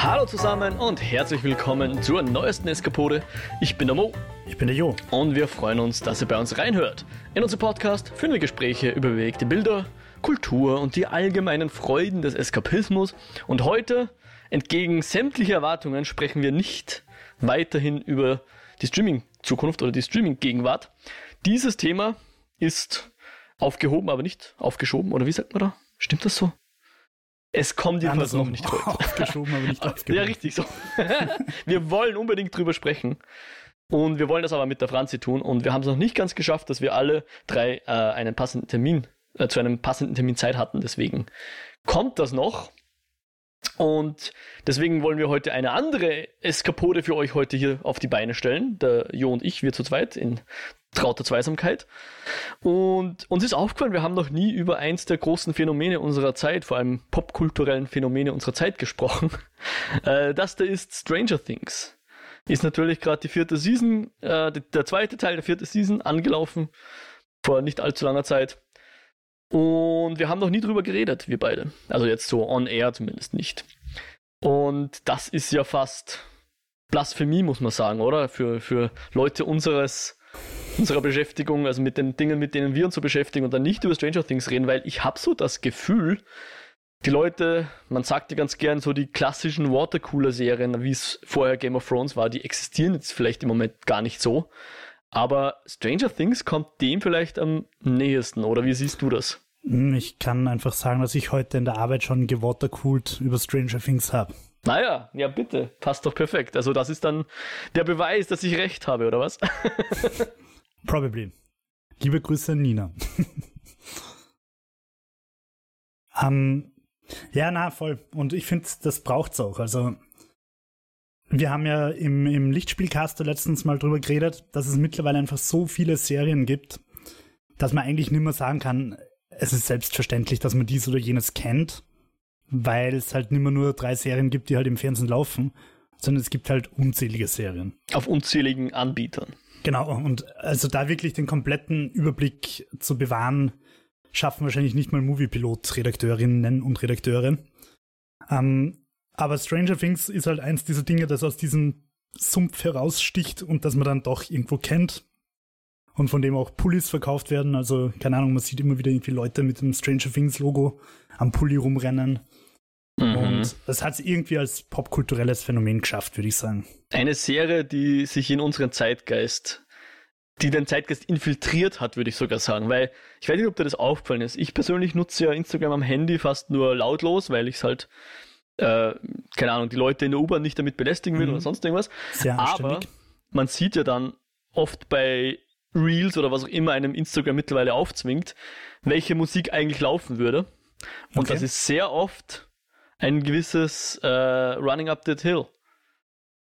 Hallo zusammen und herzlich willkommen zur neuesten Eskapode. Ich bin der Mo. Ich bin der Jo. Und wir freuen uns, dass ihr bei uns reinhört. In unserem Podcast führen wir Gespräche über bewegte Bilder, Kultur und die allgemeinen Freuden des Eskapismus. Und heute, entgegen sämtlicher Erwartungen, sprechen wir nicht weiterhin über die Streaming-Zukunft oder die Streaming-Gegenwart. Dieses Thema ist aufgehoben, aber nicht aufgeschoben. Oder wie sagt man da? Stimmt das so? Es kommt jedenfalls noch nicht heute. Aufgeschoben, aber nicht aufgehoben. Ja, richtig so. wir wollen unbedingt drüber sprechen. Und wir wollen das aber mit der Franzi tun. Und wir haben es noch nicht ganz geschafft, dass wir alle drei äh, einen passenden Termin, äh, zu einem passenden Termin Zeit hatten. Deswegen kommt das noch. Und deswegen wollen wir heute eine andere Eskapode für euch heute hier auf die Beine stellen. Der Jo und ich, wir zu zweit in trauter Zweisamkeit. Und uns ist aufgefallen, wir haben noch nie über eins der großen Phänomene unserer Zeit, vor allem popkulturellen Phänomene unserer Zeit gesprochen. Äh, das da ist Stranger Things. Ist natürlich gerade die vierte Season, äh, der zweite Teil der vierten Season angelaufen, vor nicht allzu langer Zeit. Und wir haben noch nie drüber geredet, wir beide. Also jetzt so on air zumindest nicht. Und das ist ja fast Blasphemie, muss man sagen, oder? Für, für Leute unseres, unserer Beschäftigung, also mit den Dingen, mit denen wir uns so beschäftigen und dann nicht über Stranger Things reden, weil ich habe so das Gefühl, die Leute, man sagt ja ganz gern so die klassischen Watercooler-Serien, wie es vorher Game of Thrones war, die existieren jetzt vielleicht im Moment gar nicht so. Aber Stranger Things kommt dem vielleicht am nähesten, oder wie siehst du das? Hm, ich kann einfach sagen, dass ich heute in der Arbeit schon gewatercoolt über Stranger Things habe. Naja, ja bitte, passt doch perfekt. Also das ist dann der Beweis, dass ich recht habe, oder was? Probably. Liebe Grüße Nina. um, ja, na, voll. Und ich finde, das braucht's auch. Also wir haben ja im, im Lichtspielcaster letztens mal drüber geredet, dass es mittlerweile einfach so viele Serien gibt, dass man eigentlich nicht mehr sagen kann, es ist selbstverständlich, dass man dies oder jenes kennt, weil es halt nicht mehr nur drei Serien gibt, die halt im Fernsehen laufen, sondern es gibt halt unzählige Serien. Auf unzähligen Anbietern. Genau, und also da wirklich den kompletten Überblick zu bewahren, schaffen wahrscheinlich nicht mal Moviepilot-Redakteurinnen und Redakteure. Ähm, aber Stranger Things ist halt eins dieser Dinge, das aus diesem Sumpf heraussticht und das man dann doch irgendwo kennt. Und von dem auch Pullis verkauft werden. Also, keine Ahnung, man sieht immer wieder irgendwie Leute mit dem Stranger Things Logo am Pulli rumrennen. Mhm. Und das hat es irgendwie als popkulturelles Phänomen geschafft, würde ich sagen. Eine Serie, die sich in unseren Zeitgeist, die den Zeitgeist infiltriert hat, würde ich sogar sagen. Weil, ich weiß nicht, ob dir das aufgefallen ist. Ich persönlich nutze ja Instagram am Handy fast nur lautlos, weil ich es halt äh, keine Ahnung, die Leute in der U-Bahn nicht damit belästigen will mhm. oder sonst irgendwas. Sehr Aber man sieht ja dann oft bei Reels oder was auch immer einem Instagram mittlerweile aufzwingt, welche Musik eigentlich laufen würde. Und okay. das ist sehr oft ein gewisses äh, Running Up That Hill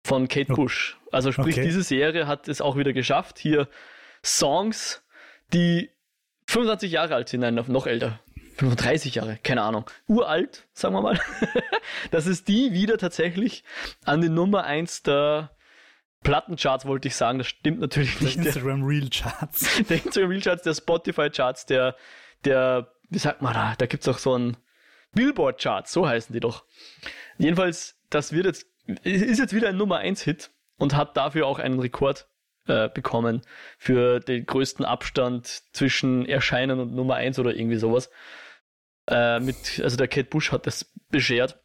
von Kate Bush. Also sprich, okay. diese Serie hat es auch wieder geschafft, hier Songs, die 25 Jahre alt sind, nein, noch älter, 35 Jahre, keine Ahnung, uralt, sagen wir mal, dass es die wieder tatsächlich an die Nummer 1 der Plattencharts, wollte ich sagen, das stimmt natürlich der nicht. Instagram Real Charts. Der Instagram Real Charts, der Spotify Charts, der, der, wie sagt man da, da gibt's auch so ein Billboard Charts, so heißen die doch. Jedenfalls, das wird jetzt, ist jetzt wieder ein Nummer 1 Hit und hat dafür auch einen Rekord äh, bekommen für den größten Abstand zwischen Erscheinen und Nummer 1 oder irgendwie sowas. Äh, mit, also der Kate Bush hat das beschert.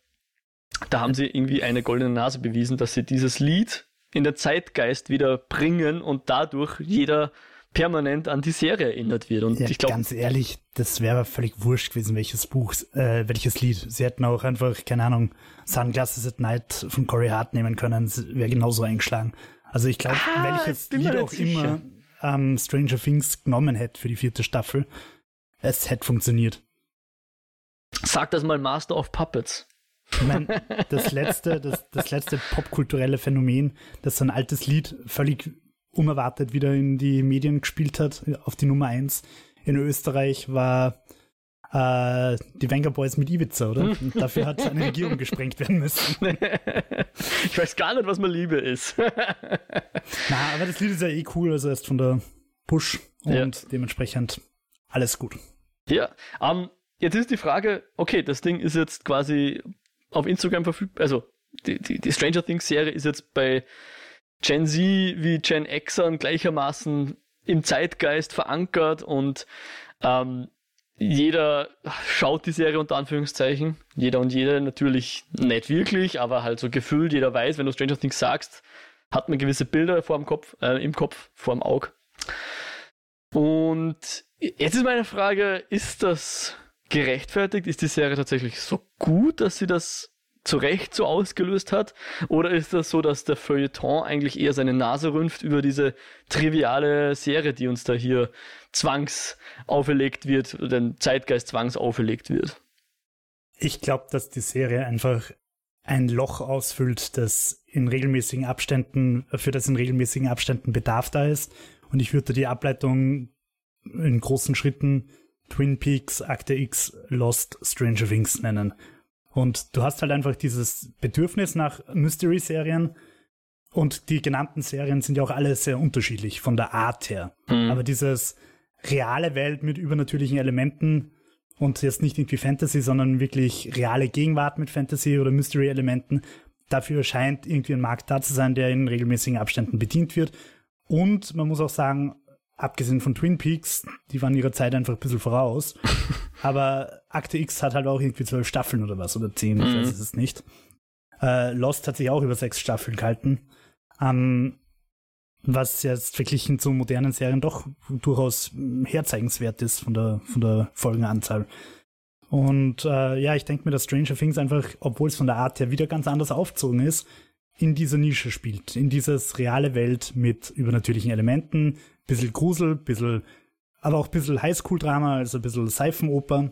Da haben sie irgendwie eine goldene Nase bewiesen, dass sie dieses Lied in den Zeitgeist wieder bringen und dadurch jeder permanent an die Serie erinnert wird. Und ja, ich glaube. Ganz ehrlich, das wäre völlig wurscht gewesen, welches Buch, äh, welches Lied. Sie hätten auch einfach, keine Ahnung, Sunglasses at Night von Corey Hart nehmen können. Wäre genauso eingeschlagen. Also ich glaube, ah, welches Lied auch sicher. immer ähm, Stranger Things genommen hätte für die vierte Staffel, es hätte funktioniert. Sag das mal Master of Puppets. Ich meine, das letzte, das, das letzte popkulturelle Phänomen, das so ein altes Lied völlig unerwartet wieder in die Medien gespielt hat, auf die Nummer eins in Österreich, war äh, die Wenger Boys mit Ibiza, oder? Und dafür hat eine Regierung gesprengt werden müssen. ich weiß gar nicht, was mal Liebe ist. Na, aber das Lied ist ja eh cool, also erst von der Push und ja. dementsprechend alles gut. Ja, um, ähm, jetzt ist die Frage, okay, das Ding ist jetzt quasi auf Instagram verfügbar, also die, die, die Stranger Things Serie ist jetzt bei Gen Z wie Gen Xern gleichermaßen im Zeitgeist verankert und ähm, jeder schaut die Serie unter Anführungszeichen. Jeder und jede natürlich nicht wirklich, aber halt so gefühlt, jeder weiß, wenn du Stranger Things sagst, hat man gewisse Bilder vor dem Kopf, äh, im Kopf, vor dem Auge. Und jetzt ist meine Frage, ist das gerechtfertigt? Ist die Serie tatsächlich so gut, dass sie das zu Recht so ausgelöst hat? Oder ist das so, dass der Feuilleton eigentlich eher seine Nase rümpft über diese triviale Serie, die uns da hier zwangs auferlegt wird, den Zeitgeist zwangs auferlegt wird? Ich glaube, dass die Serie einfach ein Loch ausfüllt, das in regelmäßigen Abständen, für das in regelmäßigen Abständen Bedarf da ist. Und ich würde die Ableitung in großen Schritten Twin Peaks, Akte X, Lost, Stranger Things nennen. Und du hast halt einfach dieses Bedürfnis nach Mystery-Serien. Und die genannten Serien sind ja auch alle sehr unterschiedlich von der Art her. Mhm. Aber dieses reale Welt mit übernatürlichen Elementen und jetzt nicht irgendwie Fantasy, sondern wirklich reale Gegenwart mit Fantasy oder Mystery-Elementen, dafür scheint irgendwie ein Markt da zu sein, der in regelmäßigen Abständen bedient wird. Und man muss auch sagen, abgesehen von Twin Peaks, die waren ihrer Zeit einfach ein bisschen voraus. Aber Akte X hat halt auch irgendwie zwölf Staffeln oder was, oder zehn, ich mhm. weiß es nicht. Äh, Lost hat sich auch über sechs Staffeln gehalten. Ähm, was jetzt verglichen zu modernen Serien doch durchaus herzeigenswert ist von der, von der Folgenanzahl. Und äh, ja, ich denke mir, dass Stranger Things einfach, obwohl es von der Art her wieder ganz anders aufgezogen ist, in dieser Nische spielt, in dieses reale Welt mit übernatürlichen Elementen, bisschen Grusel, bisschen, aber auch bisschen Highschool-Drama, also ein bisschen Seifenoper.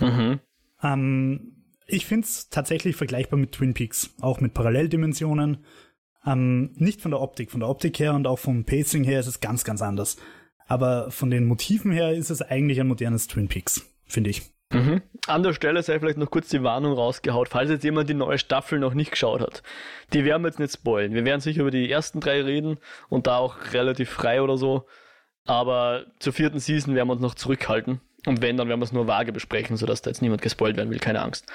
Mhm. Ähm, ich finde es tatsächlich vergleichbar mit Twin Peaks, auch mit Paralleldimensionen. Ähm, nicht von der Optik, von der Optik her und auch vom Pacing her ist es ganz, ganz anders. Aber von den Motiven her ist es eigentlich ein modernes Twin Peaks, finde ich. Mhm. An der Stelle sei vielleicht noch kurz die Warnung rausgehaut, falls jetzt jemand die neue Staffel noch nicht geschaut hat. Die werden wir jetzt nicht spoilen. Wir werden sicher über die ersten drei reden und da auch relativ frei oder so. Aber zur vierten Season werden wir uns noch zurückhalten. Und wenn, dann werden wir es nur vage besprechen, sodass da jetzt niemand gespoilt werden will, keine Angst.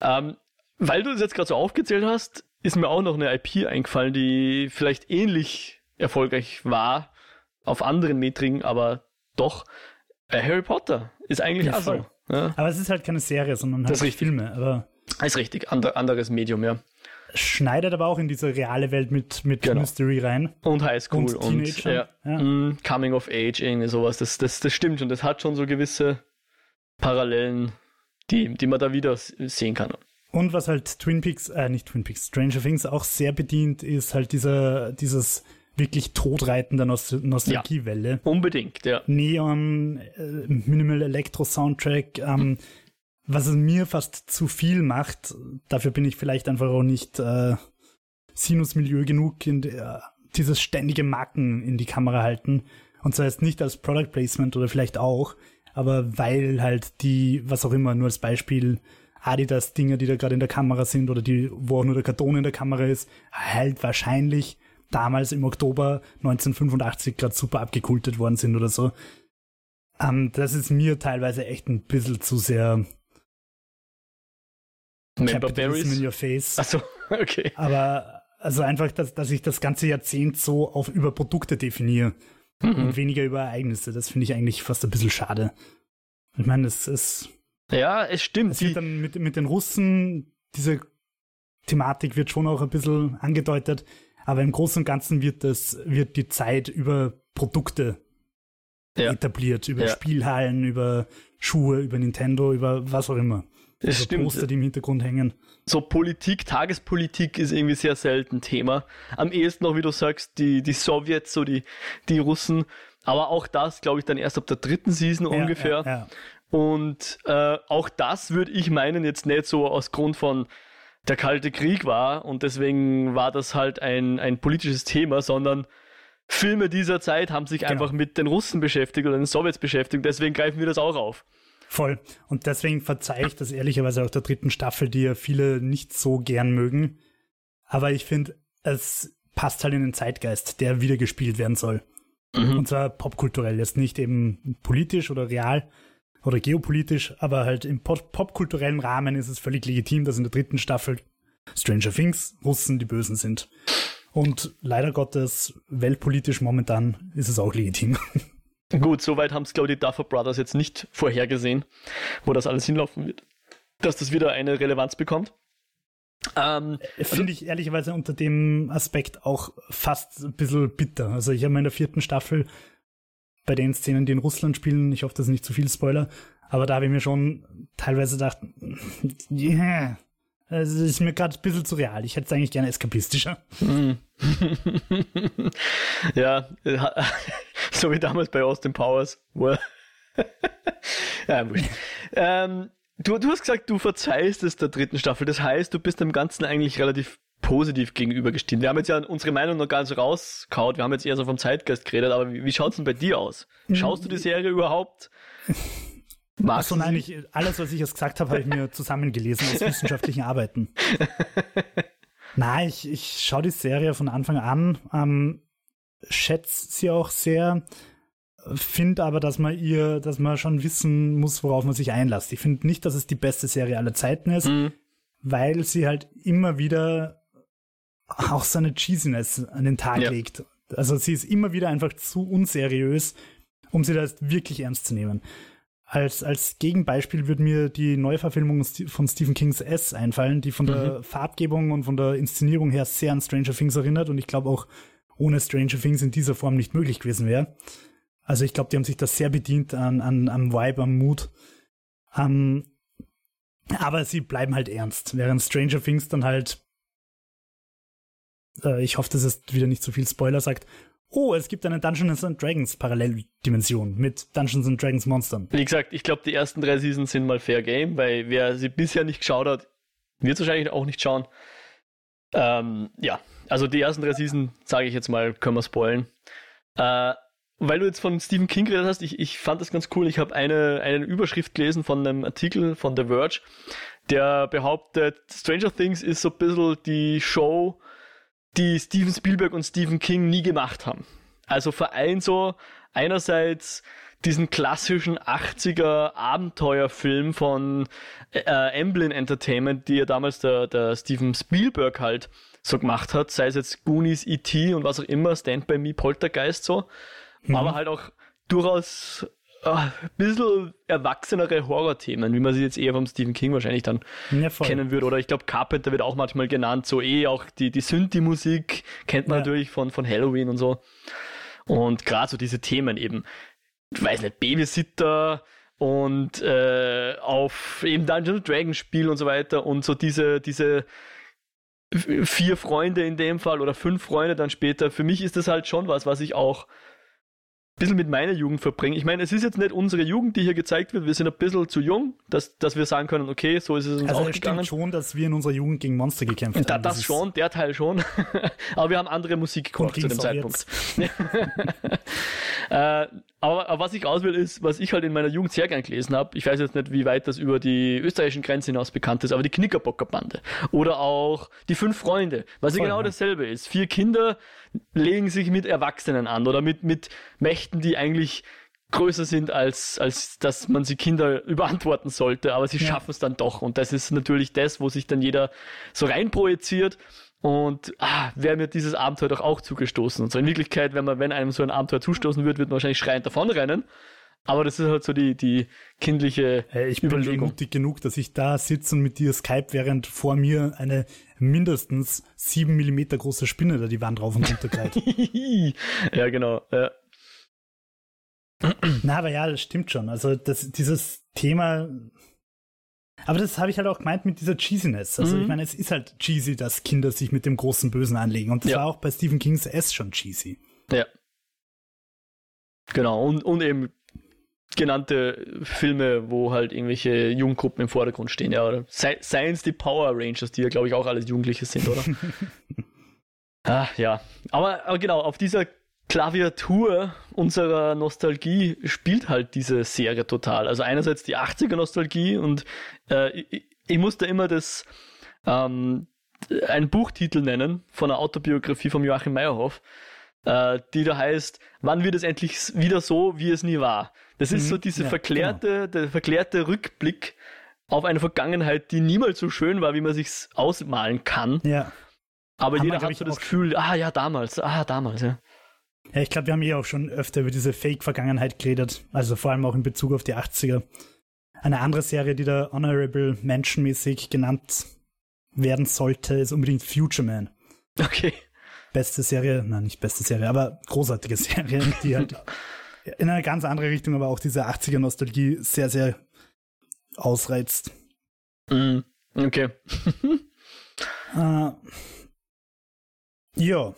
Ähm, weil du das jetzt gerade so aufgezählt hast, ist mir auch noch eine IP eingefallen, die vielleicht ähnlich erfolgreich war auf anderen Metriken, aber doch. Äh, Harry Potter ist eigentlich ja, auch so. Ja. Aber es ist halt keine Serie, sondern halt das Filme. Aber ist richtig, Ander, anderes Medium, ja. Schneidet aber auch in diese reale Welt mit, mit genau. Mystery rein. Und Highschool und, und ja, ja. Mm, Coming of Age, irgendwie sowas. Das, das, das stimmt und das hat schon so gewisse Parallelen, die, die man da wieder sehen kann. Und was halt Twin Peaks, äh, nicht Twin Peaks, Stranger Things auch sehr bedient, ist halt dieser, dieses wirklich todreitende Nost Nostalgiewelle. Ja, unbedingt, ja. Neon, äh, Minimal Electro Soundtrack, ähm, was es mir fast zu viel macht. Dafür bin ich vielleicht einfach auch nicht äh, Sinusmilieu genug, in der, dieses ständige Marken in die Kamera halten. Und zwar jetzt nicht als Product Placement oder vielleicht auch, aber weil halt die, was auch immer, nur als Beispiel, Adidas-Dinger, die da gerade in der Kamera sind oder die, wo auch nur der Karton in der Kamera ist, halt wahrscheinlich damals im Oktober 1985 gerade super abgekultet worden sind oder so. Ähm, das ist mir teilweise echt ein bisschen zu sehr Capitalism in your face. Achso, okay. Aber also einfach, dass, dass ich das ganze Jahrzehnt so auf über Produkte definiere mhm. und weniger über Ereignisse. Das finde ich eigentlich fast ein bisschen schade. Ich meine, es ist. Ja, es stimmt. Es wird dann mit, mit den Russen, diese Thematik wird schon auch ein bisschen angedeutet. Aber im Großen und Ganzen wird das, wird die Zeit über Produkte ja. etabliert, über ja. Spielhallen, über Schuhe, über Nintendo, über was auch immer. Das also stimmt. Poster, die im Hintergrund hängen. So Politik, Tagespolitik ist irgendwie sehr selten Thema. Am ehesten noch, wie du sagst, die, die Sowjets, so die, die Russen. Aber auch das, glaube ich, dann erst ab der dritten Season ja, ungefähr. Und äh, auch das würde ich meinen, jetzt nicht so aus Grund von der Kalte Krieg war und deswegen war das halt ein, ein politisches Thema, sondern Filme dieser Zeit haben sich genau. einfach mit den Russen beschäftigt oder den Sowjets beschäftigt, deswegen greifen wir das auch auf. Voll. Und deswegen verzeihe ich das ehrlicherweise auch der dritten Staffel, die ja viele nicht so gern mögen. Aber ich finde, es passt halt in den Zeitgeist, der wieder gespielt werden soll. Mhm. Und zwar popkulturell, jetzt nicht eben politisch oder real, oder geopolitisch, aber halt im pop popkulturellen Rahmen ist es völlig legitim, dass in der dritten Staffel Stranger Things Russen die Bösen sind. Und leider Gottes, weltpolitisch momentan ist es auch legitim. Gut, soweit haben es, glaube ich, die Duffer Brothers jetzt nicht vorhergesehen, wo das alles hinlaufen wird. Dass das wieder eine Relevanz bekommt. Ähm, Finde ich ehrlicherweise unter dem Aspekt auch fast ein bisschen bitter. Also ich habe in der vierten Staffel bei den Szenen, die in Russland spielen, ich hoffe, das ist nicht zu viel Spoiler, aber da habe ich mir schon teilweise gedacht, yeah, es ist mir gerade ein bisschen zu real. Ich hätte es eigentlich gerne eskapistischer. ja, so wie damals bei Austin Powers. ja, ähm, du, du hast gesagt, du verzeihst es der dritten Staffel. Das heißt, du bist dem Ganzen eigentlich relativ positiv gegenübergestiegen. Wir haben jetzt ja unsere Meinung noch gar nicht so rauskaut. Wir haben jetzt eher so vom Zeitgeist geredet. Aber wie, wie schaut es denn bei dir aus? Schaust du die Serie überhaupt? Magst Achso, nein, ich, alles, was ich jetzt gesagt habe, habe ich mir zusammengelesen aus wissenschaftlichen Arbeiten. nein, ich, ich schaue die Serie von Anfang an, ähm, schätze sie auch sehr, finde aber, dass man ihr, dass man schon wissen muss, worauf man sich einlässt. Ich finde nicht, dass es die beste Serie aller Zeiten ist, mhm. weil sie halt immer wieder auch so eine Cheesiness an den Tag ja. legt. Also sie ist immer wieder einfach zu unseriös, um sie da wirklich ernst zu nehmen. Als, als Gegenbeispiel würde mir die Neuverfilmung von Stephen Kings S einfallen, die von mhm. der Farbgebung und von der Inszenierung her sehr an Stranger Things erinnert und ich glaube auch ohne Stranger Things in dieser Form nicht möglich gewesen wäre. Also ich glaube, die haben sich das sehr bedient an, an, am Vibe, am Mut. Um, aber sie bleiben halt ernst, während Stranger Things dann halt, äh, ich hoffe, dass es wieder nicht zu viel Spoiler sagt, oh, es gibt eine Dungeons and Dragons Paralleldimension mit Dungeons and Dragons Monstern. Wie gesagt, ich glaube, die ersten drei Seasons sind mal Fair Game, weil wer sie bisher nicht geschaut hat, wird es wahrscheinlich auch nicht schauen. Ähm, ja, also die ersten drei Seasons, sage ich jetzt mal, können wir spoilen. Äh, weil du jetzt von Stephen King geredet hast, ich, ich fand das ganz cool. Ich habe eine, eine Überschrift gelesen von einem Artikel von The Verge, der behauptet, Stranger Things ist so ein bisschen die Show, die Steven Spielberg und Stephen King nie gemacht haben. Also vereint so einerseits diesen klassischen 80er Abenteuerfilm von äh, Amblin Entertainment, die ja damals der, der Steven Spielberg halt so gemacht hat, sei es jetzt Goonies, E.T. und was auch immer, Stand By Me, Poltergeist so, mhm. aber halt auch durchaus ein bisschen erwachsenere Horrorthemen, wie man sie jetzt eher vom Stephen King wahrscheinlich dann ja, kennen würde. Oder ich glaube, Carpenter wird auch manchmal genannt, so eh auch die, die Synthi-Musik kennt man ja. natürlich von, von Halloween und so. Und gerade so diese Themen eben, ich weiß nicht, Babysitter und äh, auf eben Dungeons Dragons Spiel und so weiter und so diese, diese vier Freunde in dem Fall oder fünf Freunde dann später. Für mich ist das halt schon was, was ich auch bisschen mit meiner Jugend verbringen. Ich meine, es ist jetzt nicht unsere Jugend, die hier gezeigt wird. Wir sind ein bisschen zu jung, dass, dass wir sagen können, okay, so ist es uns also auch gegangen. Also schon, dass wir in unserer Jugend gegen Monster gekämpft da, haben. Das, das schon, der Teil schon. Aber wir haben andere Musik gekocht zu dem Zeitpunkt. äh, aber, aber, was ich aus will, ist, was ich halt in meiner Jugend sehr gern gelesen habe. Ich weiß jetzt nicht, wie weit das über die österreichischen Grenzen hinaus bekannt ist, aber die Knickerbockerbande. Oder auch die Fünf Freunde, was ja genau dasselbe ist. Vier Kinder legen sich mit Erwachsenen an oder mit, mit Mächten, die eigentlich größer sind, als, als dass man sie Kinder überantworten sollte, aber sie ja. schaffen es dann doch. Und das ist natürlich das, wo sich dann jeder so reinprojiziert und ah, wäre mir dieses Abenteuer doch auch zugestoßen. Und so in Wirklichkeit, wenn man, wenn einem so ein Abenteuer zustoßen würde, wird man wahrscheinlich schreiend davonrennen. Aber das ist halt so die, die kindliche hey, ich Überlegung. bin mutig genug, dass ich da sitze und mit dir Skype, während vor mir eine mindestens sieben Millimeter große Spinne da die Wand rauf und runter greift. ja, genau. Ja. Na, aber ja, das stimmt schon. Also das, dieses Thema aber das habe ich halt auch gemeint mit dieser Cheesiness. Also mhm. ich meine, es ist halt cheesy, dass Kinder sich mit dem großen Bösen anlegen. Und das ja. war auch bei Stephen Kings S schon cheesy. Ja. Genau, und, und eben genannte Filme, wo halt irgendwelche Jugendgruppen im Vordergrund stehen, ja, oder Science die Power Rangers, die ja, glaube ich, auch alles Jugendliche sind, oder? ah, ja. Aber, aber genau, auf dieser Klaviatur unserer Nostalgie spielt halt diese Serie total. Also einerseits die 80er Nostalgie und äh, ich, ich musste immer das ähm, einen Buchtitel nennen von einer Autobiografie von Joachim Meyerhoff, äh, die da heißt, wann wird es endlich wieder so, wie es nie war? Das ist mhm, so diese ja, verklärte, genau. der verklärte Rückblick auf eine Vergangenheit, die niemals so schön war, wie man sich's ausmalen kann. Ja. Aber Haben jeder hat so das Gefühl, ah ja, damals, ah, damals, ja. Ja, ich glaube, wir haben ja auch schon öfter über diese Fake-Vergangenheit geredet. Also vor allem auch in Bezug auf die 80er. Eine andere Serie, die da Honorable Menschenmäßig genannt werden sollte, ist unbedingt Future Man. Okay. Beste Serie, nein, nicht beste Serie, aber großartige Serie, die halt in eine ganz andere Richtung, aber auch diese 80er-Nostalgie sehr, sehr ausreizt. Mm, okay. Äh, ja,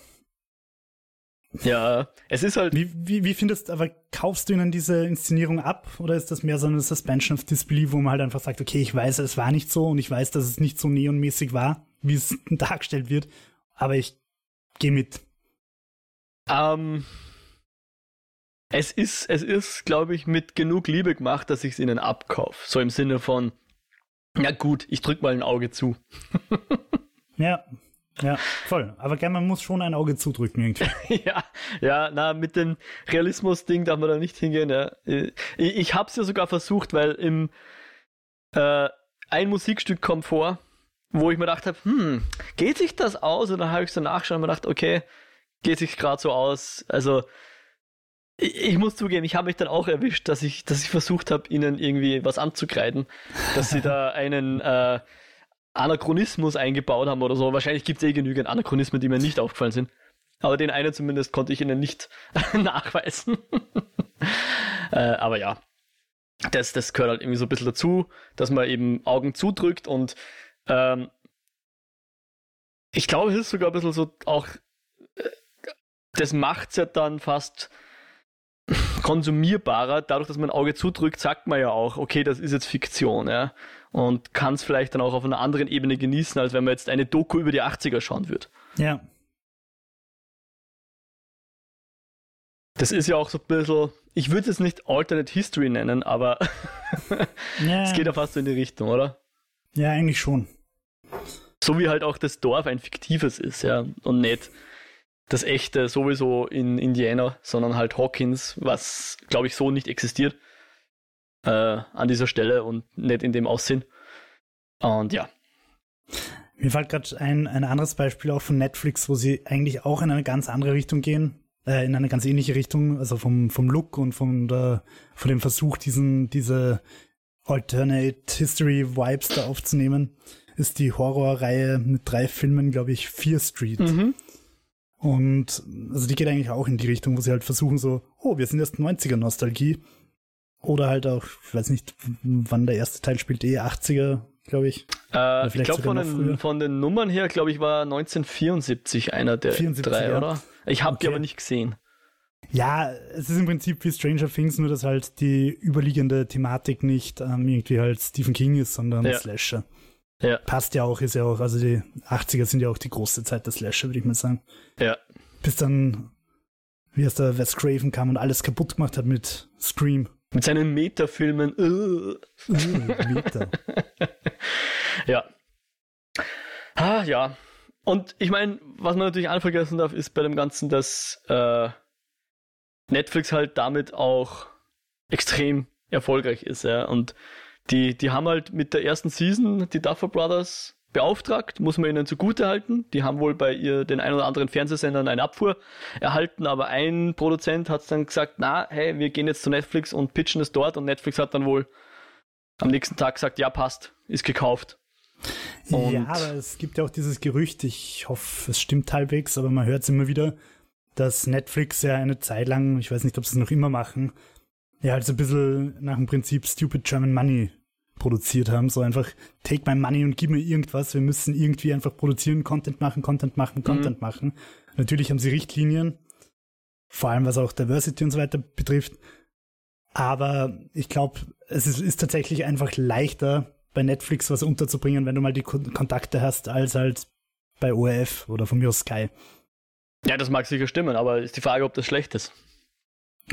Ja, es ist halt. Wie, wie, wie findest du, aber kaufst du ihnen diese Inszenierung ab oder ist das mehr so eine Suspension of Disbelief, wo man halt einfach sagt, okay, ich weiß, es war nicht so und ich weiß, dass es nicht so neonmäßig war, wie es dargestellt wird, aber ich gehe mit. Ähm, es ist, es ist, glaube ich, mit genug Liebe gemacht, dass ich es ihnen abkaufe. So im Sinne von, na gut, ich drück mal ein Auge zu. Ja, ja, voll. Aber gern, man muss schon ein Auge zudrücken irgendwie. ja, ja, na, mit dem Realismus-Ding darf man da nicht hingehen. Ja. Ich, ich habe es ja sogar versucht, weil im äh, ein Musikstück kommt vor, wo ich mir gedacht habe, hm, geht sich das aus? Und dann habe ich so nachschauen und mir gedacht, okay, geht sich gerade so aus. Also ich, ich muss zugeben, ich habe mich dann auch erwischt, dass ich, dass ich versucht habe, ihnen irgendwie was anzukreiden, dass sie da einen äh, Anachronismus eingebaut haben oder so. Wahrscheinlich gibt es eh genügend Anachronismen, die mir nicht aufgefallen sind. Aber den einen zumindest konnte ich ihnen nicht nachweisen. äh, aber ja, das, das gehört halt irgendwie so ein bisschen dazu, dass man eben Augen zudrückt und ähm, ich glaube, es ist sogar ein bisschen so auch, äh, das macht es ja dann fast konsumierbarer. Dadurch, dass man ein Auge zudrückt, sagt man ja auch, okay, das ist jetzt Fiktion, ja. Und kann es vielleicht dann auch auf einer anderen Ebene genießen, als wenn man jetzt eine Doku über die 80er schauen würde. Ja. Das ist ja auch so ein bisschen, ich würde es nicht Alternate History nennen, aber ja. es geht ja fast so in die Richtung, oder? Ja, eigentlich schon. So wie halt auch das Dorf ein fiktives ist, ja, und nicht das echte sowieso in Indiana, sondern halt Hawkins, was glaube ich so nicht existiert äh, an dieser Stelle und nicht in dem Aussehen. Und ja. Mir fällt gerade ein, ein anderes Beispiel auch von Netflix, wo sie eigentlich auch in eine ganz andere Richtung gehen, äh, in eine ganz ähnliche Richtung, also vom, vom Look und von, der, von dem Versuch, diesen, diese Alternate History Vibes da aufzunehmen, ist die Horrorreihe mit drei Filmen, glaube ich, Fear Street. Mhm. Und also die geht eigentlich auch in die Richtung, wo sie halt versuchen so, oh, wir sind erst 90er Nostalgie. Oder halt auch, ich weiß nicht, wann der erste Teil spielt, eh 80er, glaube ich. Äh, ich glaube von, den, von den Nummern her, glaube ich, war 1974 einer der 74, drei, ja. oder? Ich habe okay. die aber nicht gesehen. Ja, es ist im Prinzip wie Stranger Things, nur dass halt die überliegende Thematik nicht ähm, irgendwie halt Stephen King ist, sondern ja. Slasher. Ja. Passt ja auch, ist ja auch, also die 80er sind ja auch die große Zeit der Slasher, würde ich mal sagen. Ja. Bis dann, wie es der Wes Craven kam und alles kaputt gemacht hat mit Scream. Mit seinen Metafilmen. Uh. Uh, Meta. ja. Ah, ja. Und ich meine, was man natürlich anvergessen darf, ist bei dem Ganzen, dass äh, Netflix halt damit auch extrem erfolgreich ist, ja. Und die, die haben halt mit der ersten Season die Duffer Brothers beauftragt, muss man ihnen zugute halten. Die haben wohl bei ihr den ein oder anderen Fernsehsendern eine Abfuhr erhalten, aber ein Produzent hat dann gesagt, na, hey, wir gehen jetzt zu Netflix und pitchen es dort und Netflix hat dann wohl am nächsten Tag gesagt, ja, passt, ist gekauft. Und ja, aber es gibt ja auch dieses Gerücht, ich hoffe, es stimmt halbwegs, aber man hört es immer wieder, dass Netflix ja eine Zeit lang, ich weiß nicht, ob sie es noch immer machen, ja, halt so ein bisschen nach dem Prinzip Stupid German Money produziert haben. So einfach, take my money und gib mir irgendwas. Wir müssen irgendwie einfach produzieren, Content machen, Content machen, Content mhm. machen. Natürlich haben sie Richtlinien, vor allem was auch Diversity und so weiter betrifft. Aber ich glaube, es ist, ist, tatsächlich einfach leichter, bei Netflix was unterzubringen, wenn du mal die Kontakte hast, als halt bei ORF oder von mir aus Sky. Ja, das mag sicher stimmen, aber ist die Frage, ob das schlecht ist.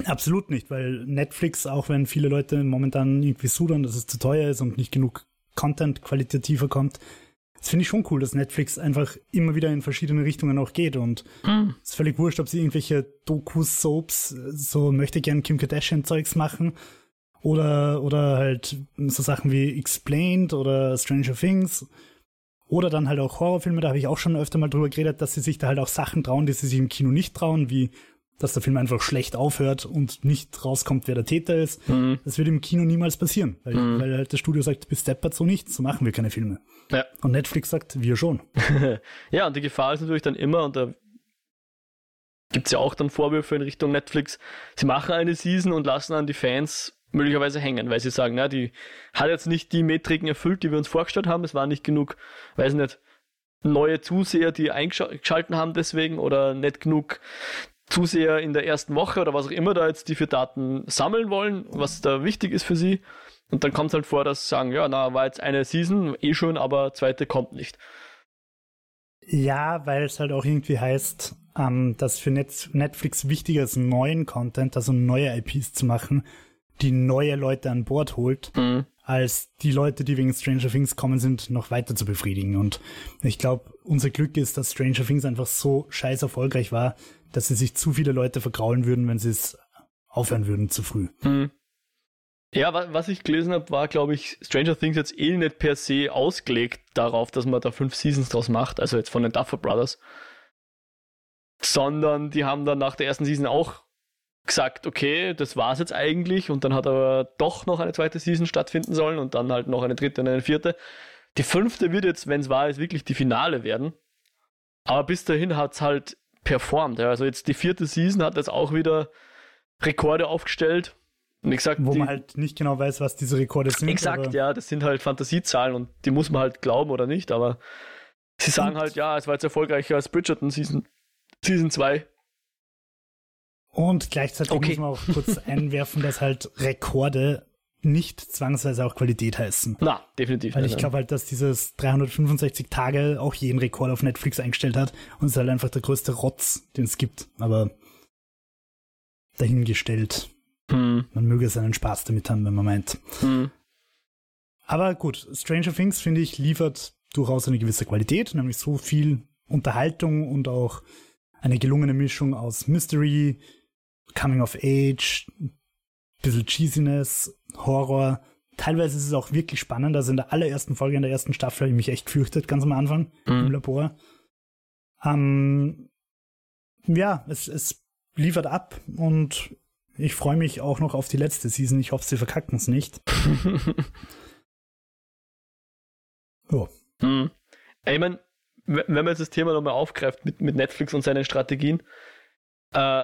Absolut nicht, weil Netflix, auch wenn viele Leute momentan irgendwie sudern, dass es zu teuer ist und nicht genug Content qualitativer kommt, das finde ich schon cool, dass Netflix einfach immer wieder in verschiedene Richtungen auch geht und mhm. es ist völlig wurscht, ob sie irgendwelche Dokus, Soaps, so möchte gern Kim Kardashian Zeugs machen Oder, oder halt so Sachen wie Explained oder Stranger Things. Oder dann halt auch Horrorfilme, da habe ich auch schon öfter mal drüber geredet, dass sie sich da halt auch Sachen trauen, die sie sich im Kino nicht trauen, wie dass der Film einfach schlecht aufhört und nicht rauskommt, wer der Täter ist. Mhm. Das wird im Kino niemals passieren, weil, mhm. weil halt das Studio sagt, bis deppert so nicht, so machen wir keine Filme. Ja. Und Netflix sagt, wir schon. ja, und die Gefahr ist natürlich dann immer, und da gibt es ja auch dann Vorwürfe in Richtung Netflix, sie machen eine Season und lassen dann die Fans möglicherweise hängen, weil sie sagen, na, die hat jetzt nicht die Metriken erfüllt, die wir uns vorgestellt haben, es war nicht genug, weiß nicht, neue Zuseher, die eingeschalten haben deswegen oder nicht genug Zuseher in der ersten Woche oder was auch immer da jetzt die für Daten sammeln wollen, was da wichtig ist für sie. Und dann kommt es halt vor, dass sie sagen, ja, na, war jetzt eine Season, eh schon, aber zweite kommt nicht. Ja, weil es halt auch irgendwie heißt, ähm, dass für Net Netflix wichtiger ist, neuen Content, also neue IPs zu machen, die neue Leute an Bord holt, mhm. als die Leute, die wegen Stranger Things kommen sind, noch weiter zu befriedigen. Und ich glaube, unser Glück ist, dass Stranger Things einfach so scheiß erfolgreich war, dass sie sich zu viele Leute vergraulen würden, wenn sie es aufhören würden zu früh. Hm. Ja, was ich gelesen habe, war, glaube ich, Stranger Things jetzt eh nicht per se ausgelegt darauf, dass man da fünf Seasons draus macht, also jetzt von den Duffer Brothers. Sondern die haben dann nach der ersten Season auch gesagt, okay, das war's jetzt eigentlich und dann hat aber doch noch eine zweite Season stattfinden sollen und dann halt noch eine dritte und eine vierte. Die fünfte wird jetzt, wenn es wahr ist, wirklich die Finale werden. Aber bis dahin hat es halt performt. Ja. Also jetzt die vierte Season hat jetzt auch wieder Rekorde aufgestellt. Und ich sag, Wo die, man halt nicht genau weiß, was diese Rekorde sind. Exakt, ja, das sind halt Fantasiezahlen und die muss man halt glauben oder nicht, aber sie sagen halt, ja, es war jetzt erfolgreicher als Bridgerton Season, Season 2. Und gleichzeitig okay. muss man auch kurz einwerfen, dass halt Rekorde nicht zwangsweise auch Qualität heißen. Na, definitiv. Weil ich glaube halt, dass dieses 365 Tage auch jeden Rekord auf Netflix eingestellt hat und es ist halt einfach der größte Rotz, den es gibt. Aber dahingestellt. Hm. Man möge seinen Spaß damit haben, wenn man meint. Hm. Aber gut, Stranger Things, finde ich, liefert durchaus eine gewisse Qualität, nämlich so viel Unterhaltung und auch eine gelungene Mischung aus Mystery, Coming of Age, bisschen Cheesiness, Horror. Teilweise ist es auch wirklich spannend. Also in der allerersten Folge, in der ersten Staffel, habe ich mich echt fürchtet, ganz am Anfang mhm. im Labor. Ähm, ja, es, es liefert ab und ich freue mich auch noch auf die letzte Season. Ich hoffe, sie verkacken es nicht. oh. Hm. Ich meine, wenn man jetzt das Thema nochmal aufgreift mit, mit Netflix und seinen Strategien, äh,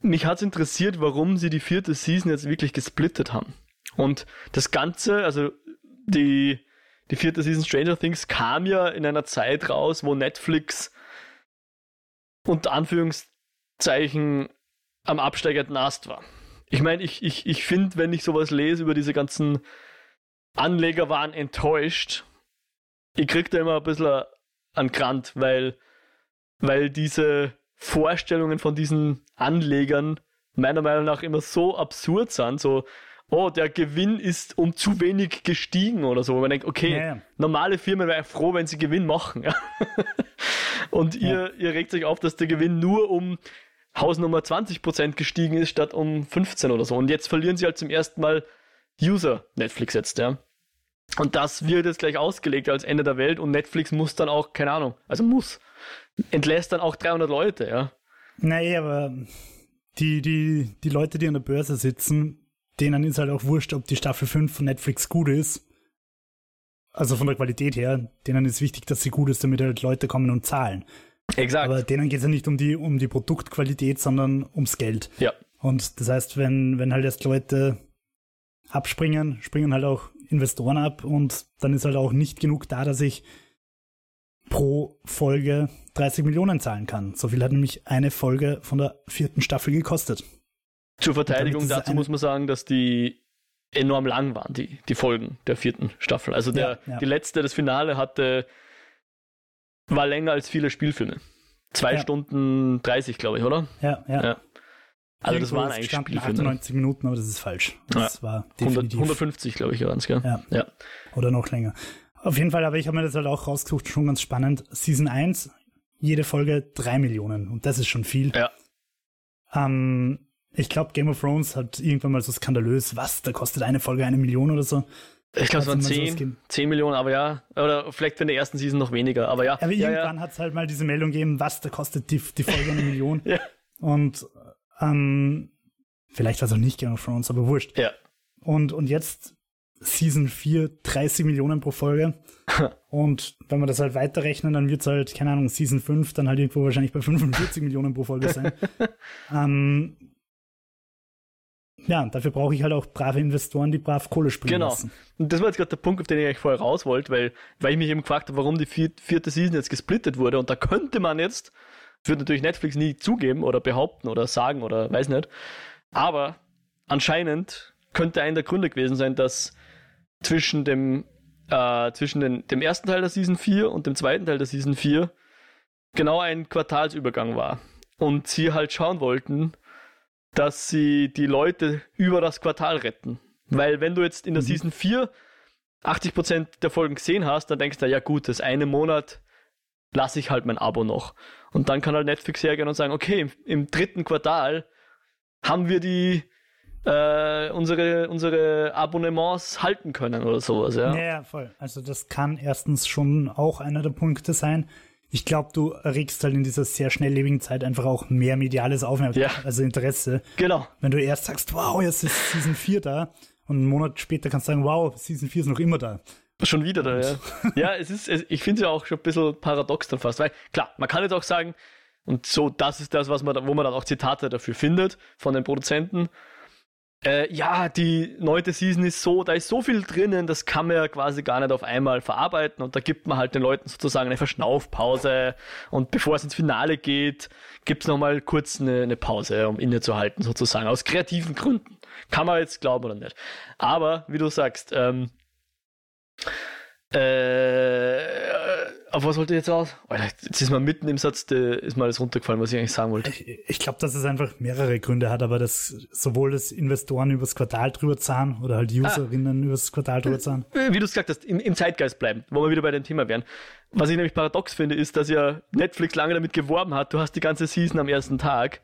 mich hat es interessiert, warum sie die vierte Season jetzt wirklich gesplittet haben. Und das Ganze, also die, die vierte Season Stranger Things kam ja in einer Zeit raus, wo Netflix unter Anführungszeichen am absteigenden Ast war. Ich meine, ich, ich, ich finde, wenn ich sowas lese über diese ganzen Anleger waren enttäuscht, ich krieg da immer ein bisschen an Grant, weil, weil diese Vorstellungen von diesen Anlegern meiner Meinung nach immer so absurd sind, so, oh, der Gewinn ist um zu wenig gestiegen oder so. man denkt, okay, ja, ja. normale Firmen wären froh, wenn sie Gewinn machen. Und ihr, ihr regt sich auf, dass der Gewinn nur um Hausnummer 20% gestiegen ist, statt um 15 oder so. Und jetzt verlieren sie halt zum ersten Mal User Netflix jetzt, ja. Und das wird jetzt gleich ausgelegt als Ende der Welt und Netflix muss dann auch, keine Ahnung, also muss, entlässt dann auch 300 Leute, ja. Naja, aber die, die, die Leute, die an der Börse sitzen, denen ist halt auch wurscht, ob die Staffel 5 von Netflix gut ist. Also von der Qualität her, denen ist wichtig, dass sie gut ist, damit halt Leute kommen und zahlen. Exakt. Aber denen geht es ja nicht um die, um die Produktqualität, sondern ums Geld. Ja. Und das heißt, wenn, wenn halt erst Leute abspringen, springen halt auch Investoren ab und dann ist halt auch nicht genug da, dass ich pro Folge 30 Millionen zahlen kann. So viel hat nämlich eine Folge von der vierten Staffel gekostet. Zur Verteidigung dazu muss man sagen, dass die enorm lang waren, die, die Folgen der vierten Staffel. Also der, ja, ja. die letzte, das Finale hatte, war länger als viele Spielfilme. Zwei ja. Stunden 30, glaube ich, oder? Ja, ja. Also das waren eigentlich Spielfilme. 98 Minuten, aber das ist falsch. Das war definitiv 150, glaube ich, waren es, gell? Ja. ja. Oder noch länger. Auf jeden Fall, aber ich habe mir das halt auch rausgesucht, schon ganz spannend. Season 1, jede Folge drei Millionen und das ist schon viel. Ja. Ähm, Ich glaube, Game of Thrones hat irgendwann mal so skandalös, was, da kostet eine Folge eine Million oder so. Ich glaube, es waren 10, 10 Millionen, aber ja. Oder vielleicht in der ersten Season noch weniger, aber ja. Aber ja, irgendwann ja. hat es halt mal diese Meldung gegeben, was, da kostet die, die Folge eine Million. ja. Und ähm, vielleicht war es auch nicht Game of Thrones, aber wurscht. Ja. Und, und jetzt Season 4, 30 Millionen pro Folge. und wenn wir das halt weiterrechnen, dann wird es halt, keine Ahnung, Season 5 dann halt irgendwo wahrscheinlich bei 45 Millionen pro Folge sein. ähm, ja, dafür brauche ich halt auch brave Investoren, die brav Kohle springen Genau. lassen. Und das war jetzt gerade der Punkt, auf den ich eigentlich vorher raus wollte, weil, weil ich mich eben gefragt habe, warum die vier, vierte Season jetzt gesplittet wurde. Und da könnte man jetzt, wird natürlich Netflix nie zugeben oder behaupten oder sagen oder weiß nicht. Aber anscheinend könnte ein der Gründe gewesen sein, dass zwischen dem, äh, zwischen den, dem ersten Teil der Season 4 und dem zweiten Teil der Season 4 genau ein Quartalsübergang war. Und sie halt schauen wollten, dass sie die Leute über das Quartal retten. Weil wenn du jetzt in der Mhm. Season 4 80% der Folgen gesehen hast, dann denkst du, ja gut, das eine Monat lasse ich halt mein Abo noch. Und dann kann halt Netflix hergehen und sagen, okay, im, im dritten Quartal haben wir die äh, unsere, unsere Abonnements halten können oder sowas, ja. Ja, ja, voll. Also das kann erstens schon auch einer der Punkte sein. Ich glaube, du erregst halt in dieser sehr schnelllebigen Zeit einfach auch mehr mediales Aufmerksamkeit, Ja. also Interesse. Genau. Wenn du erst sagst, wow, jetzt ist Season 4 da und einen Monat später kannst du sagen, wow, Season 4 ist noch immer da. Schon wieder da, ja. ja, es ist, es, ich finde es ja auch schon ein bisschen paradox dann fast, weil klar, man kann jetzt auch sagen, und so, das ist das, was man, da- wo man dann auch Zitate dafür findet von den Produzenten. Äh, ja, die neunte Season ist so, da ist so viel drinnen, das kann man ja quasi gar nicht auf einmal verarbeiten und da gibt man halt den Leuten sozusagen eine Verschnaufpause und bevor es ins Finale geht, gibt es nochmal kurz eine, eine Pause, um innezuhalten sozusagen, aus kreativen Gründen. Kann man jetzt glauben oder nicht. Aber, wie du sagst, ähm, äh, auf was wollte ich jetzt raus? Alter, jetzt ist mal mitten im Satz, der, ist mal alles runtergefallen, was ich eigentlich sagen wollte. Ich, ich glaube, dass es einfach mehrere Gründe hat, aber dass sowohl das Investoren übers Quartal drüber zahlen oder halt Userinnen übers Quartal drüber zahlen. Äh, Wie du es gesagt hast, im, im Zeitgeist bleiben, wo wir wieder bei dem Thema wären. Was ich nämlich paradox finde, ist, dass ja Netflix lange damit geworben hat, du hast die ganze Season am ersten Tag,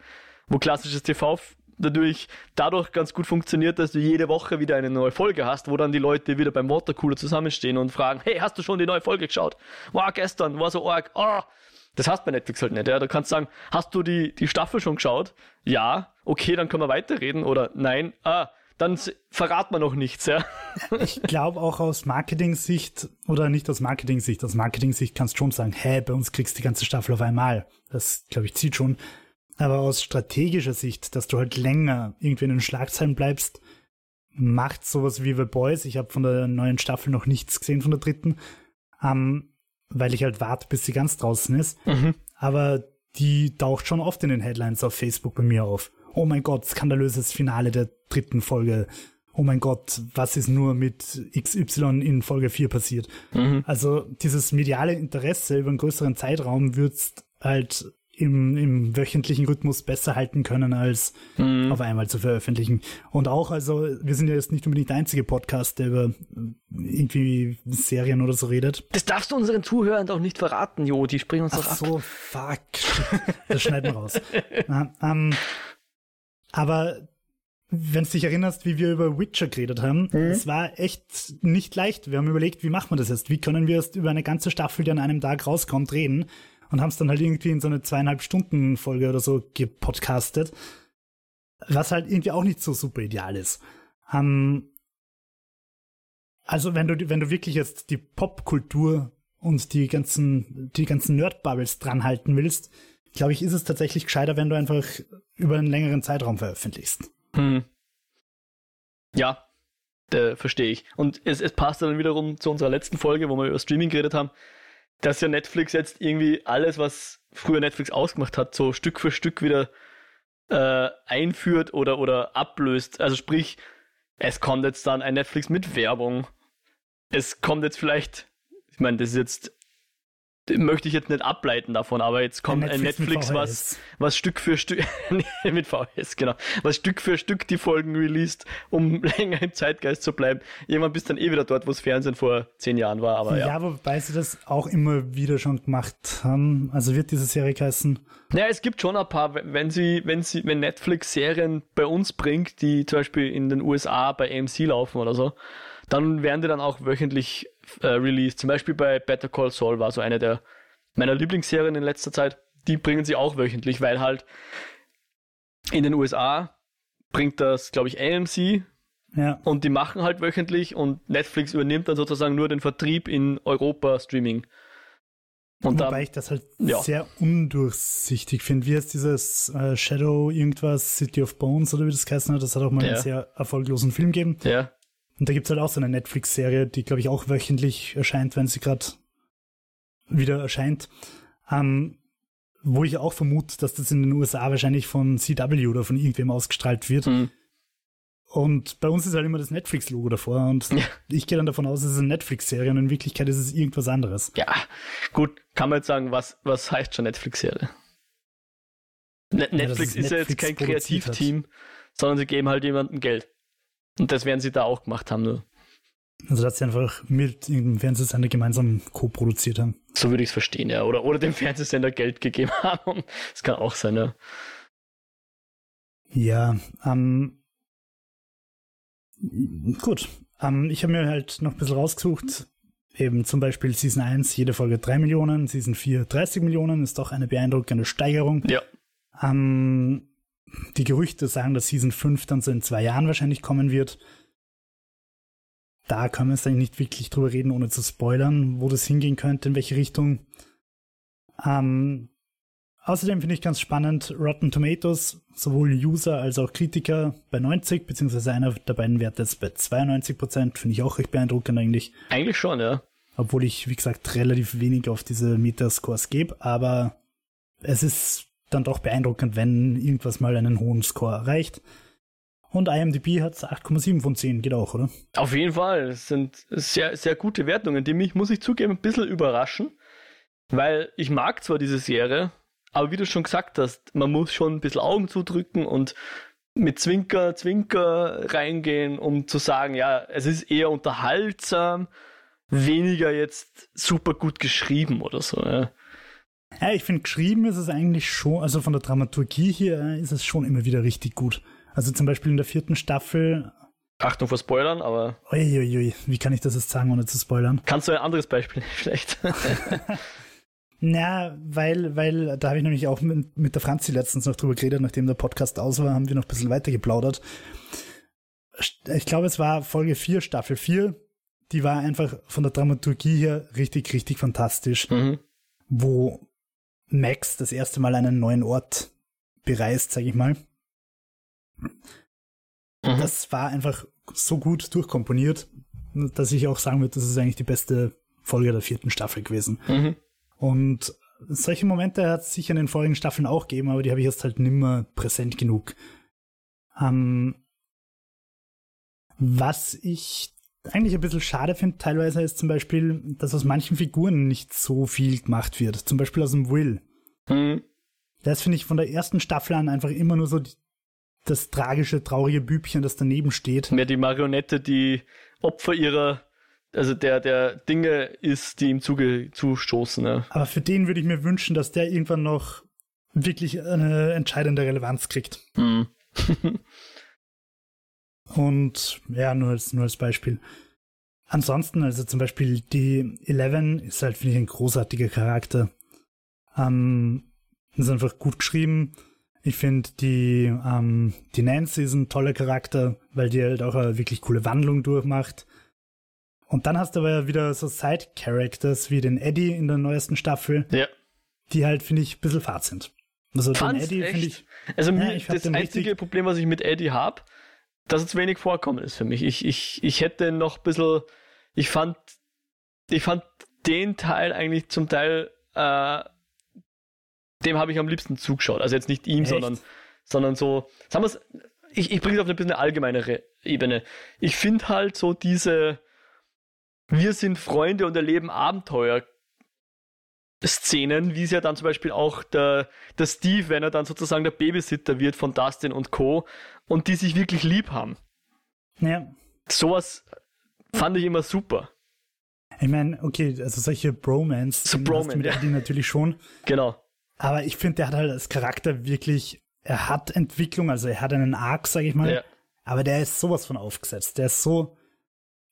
wo klassisches TV natürlich dadurch ganz gut funktioniert, dass du jede Woche wieder eine neue Folge hast, wo dann die Leute wieder beim Watercooler zusammenstehen und fragen, hey, hast du schon die neue Folge geschaut? Wow, gestern, war so arg, oh. Das hast bei Netflix halt nicht, ja. Du kannst sagen, hast du die, die Staffel schon geschaut? Ja, okay, dann können wir weiterreden oder nein, ah, dann verrat man noch nichts, ja. Ich glaube auch aus Marketing-Sicht, oder nicht aus Marketing-Sicht, aus Marketing-Sicht kannst du schon sagen, hä, bei uns kriegst du die ganze Staffel auf einmal. Das, glaube ich, zieht schon. Aber aus strategischer Sicht, dass du halt länger irgendwie in den Schlagzeilen bleibst, macht sowas wie The Boys. Ich habe von der neuen Staffel noch nichts gesehen, von der dritten, ähm, weil ich halt warte, bis sie ganz draußen ist. Aber die taucht schon oft in den Headlines auf Facebook bei mir auf. Oh mein Gott, skandalöses Finale der dritten Folge. Oh mein Gott, was ist nur mit XY in Folge 4 passiert? Also dieses mediale Interesse über einen größeren Zeitraum würdest halt im, im wöchentlichen Rhythmus besser halten können, als auf einmal zu veröffentlichen. Und auch, also, wir sind ja jetzt nicht unbedingt der einzige Podcast, der über äh, irgendwie Serien oder so redet. Das darfst du unseren Zuhörern doch nicht verraten, Jo, die springen uns doch Ach ab. so, fuck. Das schneiden wir raus. Na, ähm, aber wenn du dich erinnerst, wie wir über Witcher geredet haben, es war echt nicht leicht. Wir haben überlegt, wie machen wir das jetzt? Wie können wir es über eine ganze Staffel, die an einem Tag rauskommt, reden? Und haben es dann halt irgendwie in so eine zweieinhalb Stunden Folge oder so gepodcastet. Was halt irgendwie auch nicht so super ideal ist. Ähm, also wenn du, wenn du wirklich jetzt die Popkultur und die ganzen, die ganzen Nerd-Bubbles dranhalten willst, glaube ich, ist es tatsächlich gescheiter, wenn du einfach über einen längeren Zeitraum veröffentlichst. Hm. Ja, äh, verstehe ich. Und es, es passt dann wiederum zu unserer letzten Folge, wo wir über Streaming geredet haben, dass ja Netflix jetzt irgendwie alles, was früher Netflix ausgemacht hat, so Stück für Stück wieder äh, einführt oder, oder ablöst. Also sprich, es kommt jetzt dann ein Netflix mit Werbung. Es kommt jetzt vielleicht, ich meine, das ist jetzt möchte ich jetzt nicht ableiten davon, aber jetzt kommt ein Netflix, Netflix was, was Stück für Stück, mit VHS, genau, was Stück für Stück die Folgen released, um länger im Zeitgeist zu bleiben. Irgendwann bist dann eh wieder dort, wo das Fernsehen vor zehn Jahren war, aber ja. Ja, wobei sie das auch immer wieder schon gemacht haben. Also wird diese Serie heißen? Naja, es gibt schon ein paar, wenn sie, wenn sie, wenn Netflix Serien bei uns bringt, die zum Beispiel in den USA bei AMC laufen oder so, dann werden die dann auch wöchentlich äh, released. Zum Beispiel bei Better Call Saul war so eine der meiner Lieblingsserien in letzter Zeit. Die bringen sie auch wöchentlich, weil halt in den USA bringt das, glaube ich, AMC. Ja. Und die machen halt wöchentlich und Netflix übernimmt dann sozusagen nur den Vertrieb in Europa Streaming. Und Wobei da, ich das halt ja. sehr undurchsichtig finde. Wie heißt dieses äh, Shadow irgendwas, City of Bones oder wie das heißt, das hat auch mal ja. einen sehr erfolglosen Film gegeben. Ja. Und da gibt es halt auch so eine Netflix-Serie, die, glaube ich, auch wöchentlich erscheint, wenn sie gerade wieder erscheint. Ähm, wo ich auch vermute, dass das in den USA wahrscheinlich von CW oder von irgendwem ausgestrahlt wird. Mhm. Und bei uns ist halt immer das Netflix-Logo davor und ja. ich gehe dann davon aus, es ist eine Netflix-Serie und in Wirklichkeit ist es irgendwas anderes. Ja, gut, kann man jetzt sagen, was, was heißt schon Netflix-Serie? Ne Netflix ja, ist ja jetzt kein Kreativteam, sondern sie geben halt jemandem Geld. Und das werden sie da auch gemacht haben, nur. Also, dass sie einfach mit irgendeinem Fernsehsender gemeinsam co-produziert haben. So würde ich es verstehen, ja. Oder, oder dem Fernsehsender Geld gegeben haben. Das kann auch sein, ja. Ja, ähm, gut. Ähm, ich habe mir halt noch ein bisschen rausgesucht. Eben zum Beispiel Season 1, jede Folge 3 Millionen, Season 4 30 Millionen, ist doch eine beeindruckende Steigerung. Ja. Ähm, die Gerüchte sagen, dass Season 5 dann so in zwei Jahren wahrscheinlich kommen wird. Da können wir jetzt eigentlich nicht wirklich drüber reden, ohne zu spoilern, wo das hingehen könnte, in welche Richtung. Ähm, außerdem finde ich ganz spannend, Rotten Tomatoes, sowohl User als auch Kritiker bei 90, beziehungsweise einer der beiden Werte ist bei 92 Prozent, finde ich auch recht beeindruckend eigentlich. Eigentlich schon, ja. Obwohl ich, wie gesagt, relativ wenig auf diese Metascores gebe, aber es ist dann doch beeindruckend, wenn irgendwas mal einen hohen Score erreicht. Und IMDb hat 8,7 von 10, geht auch, oder? Auf jeden Fall. Es sind sehr, sehr gute Wertungen, die mich, muss ich zugeben, ein bisschen überraschen. Weil ich mag zwar diese Serie, aber wie du schon gesagt hast, man muss schon ein bisschen Augen zudrücken und mit Zwinker, Zwinker reingehen, um zu sagen, ja, es ist eher unterhaltsam, weniger jetzt super gut geschrieben oder so. Ja. Ja, ich finde, geschrieben ist es eigentlich schon, also von der Dramaturgie hier ist es schon immer wieder richtig gut. Also zum Beispiel in der vierten Staffel. Achtung vor Spoilern, aber. Uiuiui, wie kann ich das jetzt sagen, ohne zu spoilern? Kannst du ein anderes Beispiel? Schlecht. Na, weil, weil, da habe ich nämlich auch mit, mit der Franzi letztens noch drüber geredet, nachdem der Podcast aus war, haben wir noch ein bisschen weiter geplaudert. Ich glaube, es war Folge 4, Staffel 4. Die war einfach von der Dramaturgie her richtig, richtig fantastisch. Mhm. Wo Max das erste Mal einen neuen Ort bereist, sag ich mal. Mhm. Das war einfach so gut durchkomponiert, dass ich auch sagen würde, das ist eigentlich die beste Folge der vierten Staffel gewesen. Mhm. Und solche Momente hat es sicher in den vorigen Staffeln auch gegeben, aber die habe ich jetzt halt nimmer präsent genug. Ähm, was ich eigentlich ein bisschen schade finde, teilweise ist zum Beispiel, dass aus manchen Figuren nicht so viel gemacht wird. Zum Beispiel aus dem Will. Mhm. Das finde ich von der ersten Staffel an einfach immer nur so die, das tragische, traurige Bübchen, das daneben steht. Mehr die Marionette, die Opfer ihrer, also der, der Dinge ist, die ihm zuge, zustoßen. Ja. Aber für den würde ich mir wünschen, dass der irgendwann noch wirklich eine entscheidende Relevanz kriegt. Mhm. Und ja, nur als, nur als Beispiel. Ansonsten, also zum Beispiel die Eleven ist halt, finde ich, ein großartiger Charakter. Ähm, ist einfach gut geschrieben. Ich finde die, ähm, die Nancy ist ein toller Charakter, weil die halt auch eine wirklich coole Wandlung durchmacht. Und dann hast du aber wieder so Side-Characters wie den Eddie in der neuesten Staffel, ja. die halt, finde ich, ein bisschen fad sind. Also Fand's den Eddie finde ich. Also ja, ich das einzige Problem, was ich mit Eddie habe, dass es wenig vorkommen ist für mich. Ich, ich, ich hätte noch ein bisschen, ich fand, ich fand den Teil eigentlich zum Teil, äh, dem habe ich am liebsten zugeschaut. Also jetzt nicht ihm, sondern, sondern so, sagen wir es, ich, ich bringe es auf eine bisschen allgemeinere Ebene. Ich finde halt so diese, wir sind Freunde und erleben Abenteuer Szenen, wie es ja dann zum Beispiel auch der, der Steve, wenn er dann sozusagen der Babysitter wird von Dustin und Co. und die sich wirklich lieb haben. Ja. Sowas fand ich immer super. Ich meine, okay, also solche Bromance, So Bromance, mit ja. Eddie natürlich schon. Genau. Aber ich finde, der hat halt als Charakter wirklich, er hat Entwicklung, also er hat einen Arc, sag ich mal. Ja. Aber der ist sowas von aufgesetzt. Der ist so,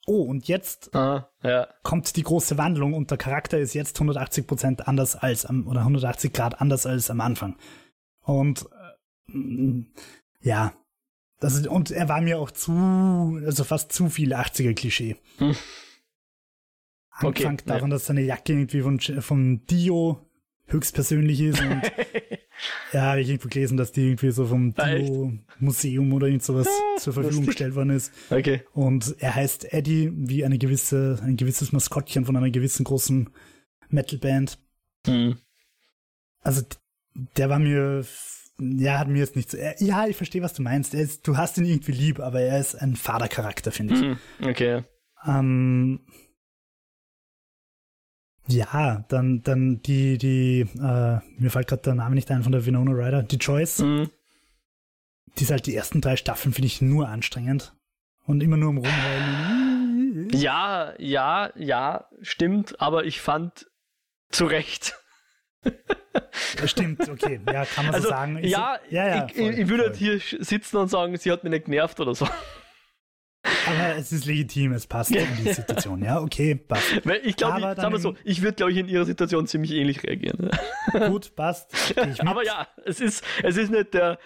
oh, und jetzt Aha, ja. kommt die große Wandlung und der Charakter ist jetzt 180 Prozent anders als am, oder 180 Grad anders als am Anfang. Und äh, ja, das ist, und er war mir auch zu, also fast zu viel 80er Klischee. Hm. Okay, Angefangen ja. davon, dass seine Jacke irgendwie von, von Dio höchstpersönlich ist und ja, habe ich irgendwo gelesen, dass die irgendwie so vom Ah? Dio-Museum oder irgend sowas zur Verfügung lustig. gestellt worden ist. Okay. Und er heißt Eddie, wie eine gewisse, ein gewisses Maskottchen von einer gewissen großen Metalband. Hm. Also der war mir, ja, hat mir jetzt nicht so, er, ja, ich verstehe, was du meinst. Ist, du hast ihn irgendwie lieb, aber er ist ein Vatercharakter, finde ich. Hm. Okay. Ähm, ja, dann, dann die, die, äh, mir fällt gerade der Name nicht ein von der Winona Ryder, die Joyce, Hm. die ist halt die ersten drei Staffeln, finde ich nur anstrengend. Und immer nur am Rumheulen. Ja, ja, ja, stimmt, aber ich fand zu Recht. Stimmt, okay, ja, kann man Also, so sagen. Ich- ja, ja, ja, ich, voll, ich, würde jetzt hier sitzen und sagen, sie hat mich nicht genervt oder so. Aber es ist legitim, es passt in die Situation, ja, okay, passt. Weil ich glaube, sagen wir so, ich würde, glaube ich, in ihrer Situation ziemlich ähnlich reagieren. Gut, passt. Aber ja, es ist, es ist nicht der,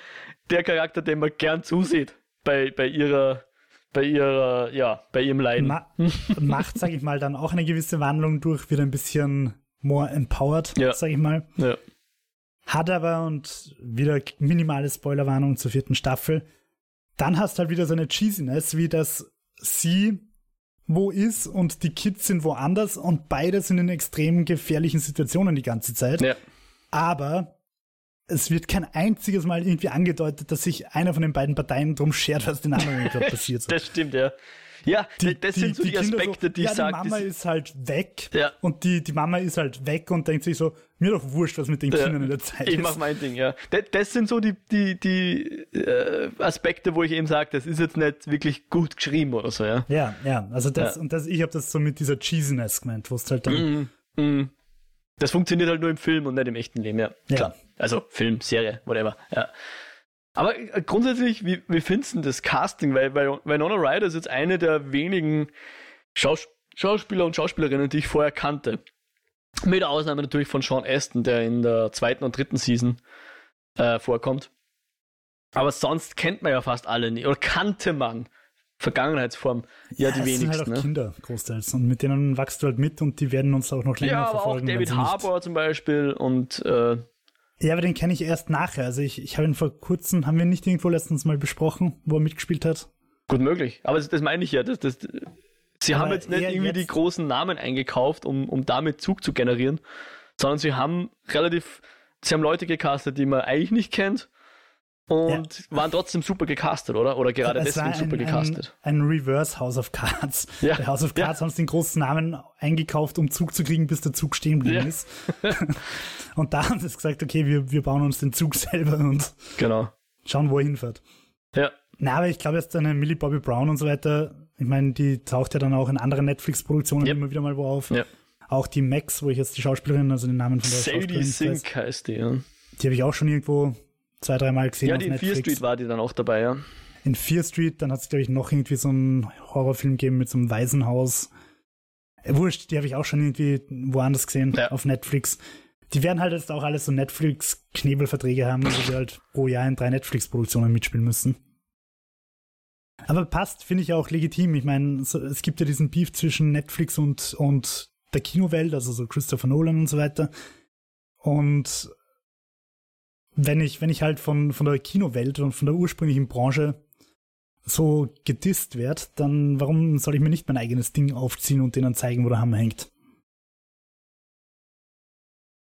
der Charakter, den man gern zusieht bei, bei ihrer, bei ihrer, ja, bei ihrem Leiden. Ma macht, sag ich mal, dann auch eine gewisse Wandlung durch, wird ein bisschen more empowered, Ja. sag ich mal. ja. Hat aber, und wieder minimale Spoilerwarnung zur vierten Staffel, dann hast halt wieder so eine Cheesiness, wie dass sie wo ist und die Kids sind woanders und beide sind in extrem gefährlichen Situationen die ganze Zeit. ja. Aber es wird kein einziges Mal irgendwie angedeutet, dass sich einer von den beiden Parteien drum schert, was den anderen gerade passiert. Das stimmt, ja. Ja, das sind so die, Kinder Aspekte, die ja, ich sage. Die Mama ist halt weg Ja. und die, die Mama ist halt weg und denkt sich so, mir doch wurscht, was mit den Kindern in der Zeit ich ist. mach mein Ding, ja. Das, das sind so die, die, die äh, Aspekte, wo ich eben sage, das ist jetzt nicht wirklich gut geschrieben oder so, ja. Ja, ja, also das, Ja. und das, ich habe das so mit dieser Cheesiness gemeint, wo es halt dann, Mm, mm. Das funktioniert halt nur im Film und nicht im echten Leben, ja. Ja. Klar. Also Film, Serie, whatever, ja. Aber äh, grundsätzlich, wie, wie findest du das Casting? Weil, weil Winona Ryder ist jetzt eine der wenigen Schaus Schauspieler und Schauspielerinnen, die ich vorher kannte. Mit Ausnahme natürlich von Sean Aston, der in der zweiten und dritten Season äh, vorkommt. Aber sonst kennt man ja fast alle nicht. Oder kannte man. Vergangenheitsform. Ja, die es sind wenigsten. halt auch ne? Kinder großteils und mit denen wachst du halt mit und die werden uns auch noch länger Ja, aber auch verfolgen. wenn David Harbour zum Beispiel und äh, Ja, aber den kenne ich erst nachher. Also ich, ich habe ihn vor kurzem, haben wir nicht irgendwo letztens mal besprochen, wo er mitgespielt hat? gut möglich. Aber das, das meine ich ja. Das, das, sie Aber haben jetzt nicht irgendwie jetzt- die großen Namen eingekauft, um, um damit Zug zu generieren, sondern sie haben relativ, sie haben Leute gecastet, die man eigentlich nicht kennt und waren trotzdem super gecastet, oder? Oder gerade Es deswegen super ein, gecastet. Ein, ein Reverse House of Cards. Ja, Bei House of ja. Cards haben sie den großen Namen eingekauft, um Zug zu kriegen, bis der Zug stehen geblieben Ja. ist. und da haben sie gesagt, okay, wir, wir bauen uns den Zug selber und Genau. schauen, wo er hinfährt. Ja. Na, aber ich glaube jetzt eine Millie Bobby Brown und so weiter, ich meine, die taucht ja dann auch in anderen Netflix-Produktionen Yep. immer wieder mal wo auf. Ja. Auch die Max, wo ich jetzt die Schauspielerin, also den Namen von der Sadie Sink heißt die, ja. die habe ich auch schon irgendwo zwei, dreimal gesehen Ja, auf die in Netflix. Fear Street war die dann auch dabei, ja. in Fear Street, dann hat es, glaube ich, noch irgendwie so einen Horrorfilm gegeben mit so einem Waisenhaus. Äh, Wurscht, die habe ich auch schon irgendwie woanders gesehen, Ja. auf Netflix. Die werden halt jetzt auch alles so Netflix-Knebelverträge haben, wo sie halt pro Jahr in drei Netflix-Produktionen mitspielen müssen. Aber passt, finde ich auch legitim. Ich meine, so, es gibt ja diesen Beef zwischen Netflix und, und der Kinowelt, also so Christopher Nolan und so weiter. Und wenn ich, wenn ich halt von, von der Kinowelt und von der ursprünglichen Branche so gedisst werde, dann warum soll ich mir nicht mein eigenes Ding aufziehen und denen zeigen, wo der Hammer hängt?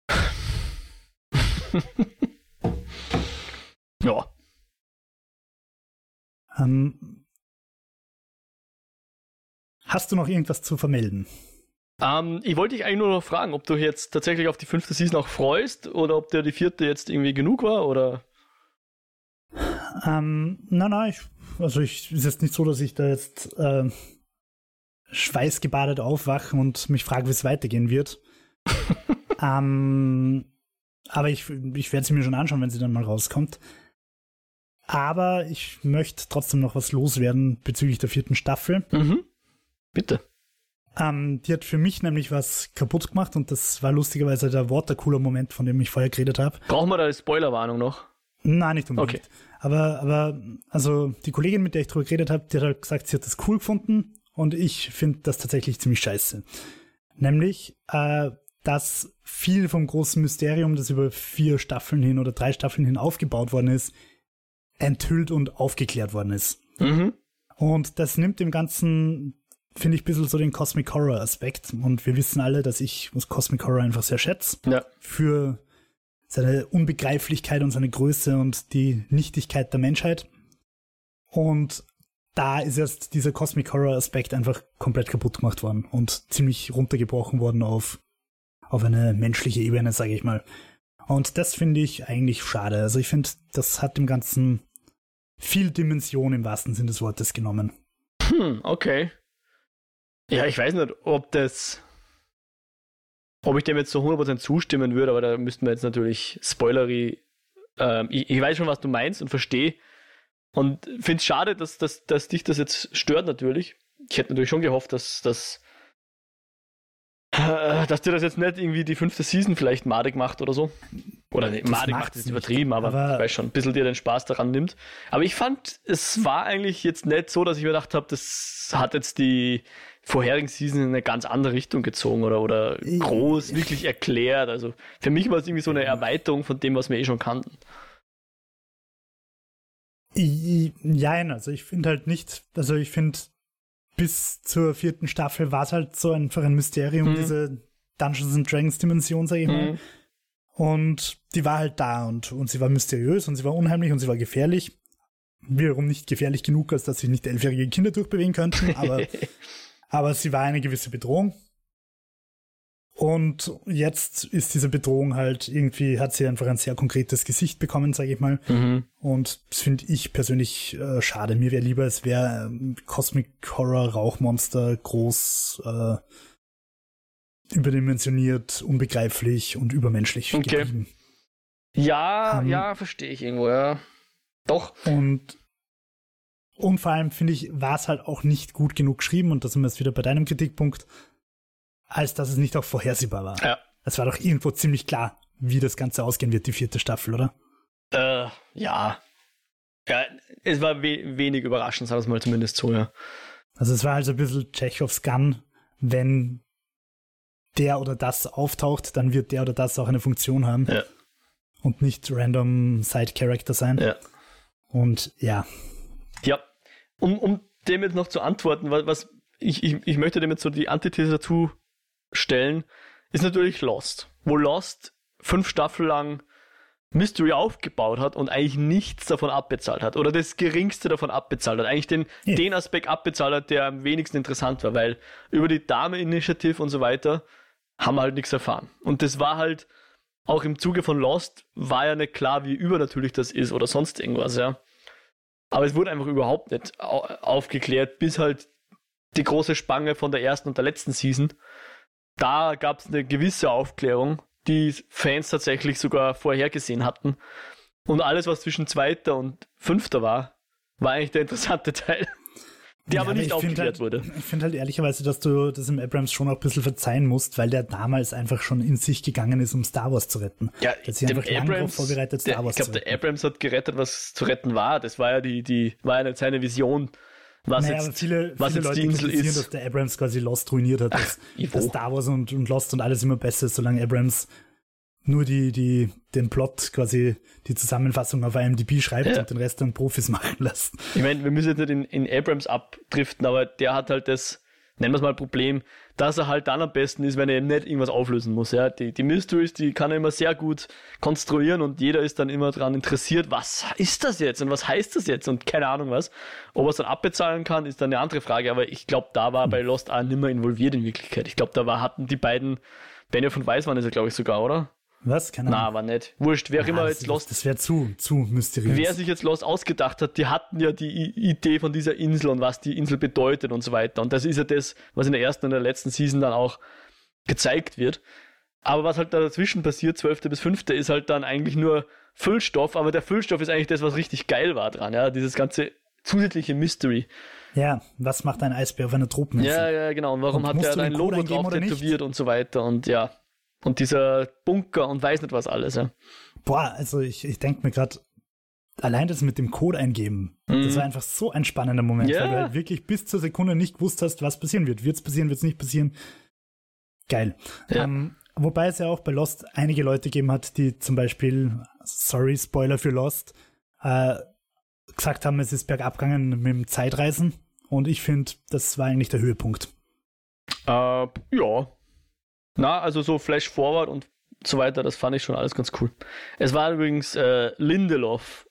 Ja. Ähm, hast du noch irgendwas zu vermelden? Ähm, ich wollte dich eigentlich nur noch fragen, ob du jetzt tatsächlich auf die fünfte Season auch freust oder ob dir die vierte jetzt irgendwie genug war oder. Ähm, nein, nein, ich, also ich ist jetzt nicht so, dass ich da jetzt äh, schweißgebadet aufwache und mich frage, wie es weitergehen wird. ähm, aber ich, ich werde sie mir schon anschauen, wenn sie dann mal rauskommt. Aber ich möchte trotzdem noch was loswerden bezüglich der vierten Staffel. Mhm. Bitte. Ähm, die hat für mich nämlich was kaputt gemacht und das war lustigerweise der Watercooler-Moment, von dem ich vorher geredet habe. Brauchen wir da eine Spoilerwarnung noch? Nein, nicht unbedingt. Okay. Aber, aber, also die Kollegin, mit der ich drüber geredet habe, die hat halt gesagt, sie hat das cool gefunden und ich finde das tatsächlich ziemlich scheiße. Nämlich, äh, dass viel vom großen Mysterium, das über vier Staffeln hin oder drei Staffeln hin aufgebaut worden ist, enthüllt und aufgeklärt worden ist. Mhm. Und das nimmt dem Ganzen, finde ich, ein bisschen so den Cosmic Horror Aspekt. Und wir wissen alle, dass ich Cosmic Horror einfach sehr schätze. Ja. Für seine Unbegreiflichkeit und seine Größe und die Nichtigkeit der Menschheit. Und da ist erst dieser Cosmic Horror Aspekt einfach komplett kaputt gemacht worden und ziemlich runtergebrochen worden auf, auf eine menschliche Ebene, sage ich mal. Und das finde ich eigentlich schade. Also ich finde, das hat dem Ganzen viel Dimension im wahrsten Sinne des Wortes genommen. Hm, okay. Ja, ich weiß nicht, ob das ob ich dem jetzt so 100% zustimmen würde, aber da müssten wir jetzt natürlich Spoilery. Ähm, ich, ich, weiß schon, was du meinst und verstehe. Und finde es schade, dass, dass, dass dich das jetzt stört, natürlich. Ich hätte natürlich schon gehofft, dass, dass, äh, dass dir das jetzt nicht irgendwie die fünfte Season vielleicht madig macht oder so. Oder nee, madig macht ist übertrieben, aber, aber ich weiß schon, ein bisschen dir den Spaß daran nimmt. Aber ich fand, es war eigentlich jetzt nicht so, dass ich mir gedacht habe, das hat jetzt die, vorherigen Season in eine ganz andere Richtung gezogen oder, oder groß wirklich erklärt. Also für mich war es irgendwie so eine Erweiterung von dem, was wir eh schon kannten. Nein, also ich finde halt nicht, also ich finde bis zur vierten Staffel war es halt so einfach ein Mysterium, mhm. diese Dungeons and Dragons Dimension, sag ich mal. Mhm. Und die war halt da und, und sie war mysteriös und sie war unheimlich und sie war gefährlich. Wiederum nicht gefährlich genug, als dass sich nicht elfjährige Kinder durchbewegen könnten, aber aber sie war eine gewisse Bedrohung. Und jetzt ist diese Bedrohung halt irgendwie, hat sie einfach ein sehr konkretes Gesicht bekommen, sage ich mal. Mhm. Und das finde ich persönlich äh, schade. Mir wäre lieber, es wäre ähm, Cosmic Horror, Rauchmonster, groß, äh, überdimensioniert, unbegreiflich und übermenschlich okay. geblieben. Ja, um, ähm, ja, verstehe ich irgendwo, ja. Doch. Und und vor allem finde ich, war es halt auch nicht gut genug geschrieben, und da sind wir jetzt wieder bei deinem Kritikpunkt, als dass es nicht auch vorhersehbar war. Ja. Es war doch irgendwo ziemlich klar, wie das Ganze ausgehen wird, die vierte Staffel, oder? Äh, ja. Ja, es war we wenig überraschend, sagen wir es mal zumindest so, ja. Also es war halt so ein bisschen Chekhovs Gun, wenn der oder das auftaucht, dann wird der oder das auch eine Funktion haben. Ja. Und nicht random Side-Character sein. Ja. Und ja, ja, um, um dem jetzt noch zu antworten, was, ich, ich, ich möchte dem jetzt so die Antithese dazu stellen, ist natürlich Lost. Wo Lost fünf Staffeln lang Mystery aufgebaut hat und eigentlich nichts davon abbezahlt hat. Oder das geringste davon abbezahlt hat. Eigentlich den, ja. den Aspekt abbezahlt hat, der am wenigsten interessant war, weil über die Dame-Initiative und so weiter haben wir halt nichts erfahren. Und das war halt, auch im Zuge von Lost, war ja nicht klar, wie übernatürlich das ist oder sonst irgendwas, ja. Aber es wurde einfach überhaupt nicht aufgeklärt, bis halt die große Spange von der ersten und der letzten Season. Da gab es eine gewisse Aufklärung, die Fans tatsächlich sogar vorhergesehen hatten. Und alles, was zwischen zweiter und fünfter war, war eigentlich der interessante Teil die ja, aber nicht aufgeklärt halt, wurde. Ich finde halt ehrlicherweise, dass du das im Abrams schon auch ein bisschen verzeihen musst, weil der damals einfach schon in sich gegangen ist, um Star Wars zu retten. Ja, der sich einfach Abrams, vorbereitet, Star der, Wars Ich glaube, der Abrams hat gerettet, was zu retten war. Das war ja die, die, war ja seine Vision. Was naja, jetzt, viele, was viele jetzt Leute die Insel ist. dass der Abrams quasi Lost ruiniert hat, dass, Ach, dass Star Wars und, und Lost und alles immer besser ist, solange Abrams nur die, die, den Plot quasi, die Zusammenfassung auf IMDb schreibt ja. und den Rest dann Profis machen lässt. Ich meine, wir müssen jetzt nicht in, in Abrams abdriften, aber der hat halt das nennen wir es mal Problem, dass er halt dann am besten ist, wenn er eben nicht irgendwas auflösen muss. Ja? Die, die Mysteries, die kann er immer sehr gut konstruieren und jeder ist dann immer daran interessiert, was ist das jetzt und was heißt das jetzt und keine Ahnung was. Ob er es dann abbezahlen kann, ist dann eine andere Frage, aber ich glaube, da war bei Lost auch nimmer involviert in Wirklichkeit. Ich glaube, da war, hatten die beiden, Benioff und Weiss waren es ja, glaube ich, sogar, oder? Was? Keine Ahnung. Na, war nicht. Wurscht, wer auch immer jetzt Lost Das wäre zu, zu mysteriös. Wer sich jetzt Lost ausgedacht hat, die hatten ja die I Idee von dieser Insel und was die Insel bedeutet und so weiter. Und das ist ja das, was in der ersten und der letzten Season dann auch gezeigt wird. Aber was halt da dazwischen passiert, 12. bis 5. ist halt dann eigentlich nur Füllstoff, aber der Füllstoff ist eigentlich das, was richtig geil war dran, ja, dieses ganze zusätzliche Mystery. Ja, was macht ein Eisbär auf einer Tropeninsel? Ja, ja, genau. Und warum Und hat er du ein den Code Logo drauf tätowiert und so weiter und ja. Und dieser Bunker und weiß nicht was alles, ja. Boah, also ich, ich denke mir gerade, allein das mit dem Code eingeben, Mhm. das war einfach so ein spannender Moment, Ja. weil du halt wirklich bis zur Sekunde nicht gewusst hast, was passieren wird. Wird es passieren, wird es nicht passieren? Geil. Ja. Ähm, wobei es ja auch bei Lost einige Leute gegeben hat, die zum Beispiel, sorry, Spoiler für Lost, äh, gesagt haben, es ist bergab gegangen mit dem Zeitreisen. Und ich finde, das war eigentlich der Höhepunkt. Äh, ja. Na, also so Flash Forward und so weiter, das fand ich schon alles ganz cool. Es war übrigens äh, Lindelof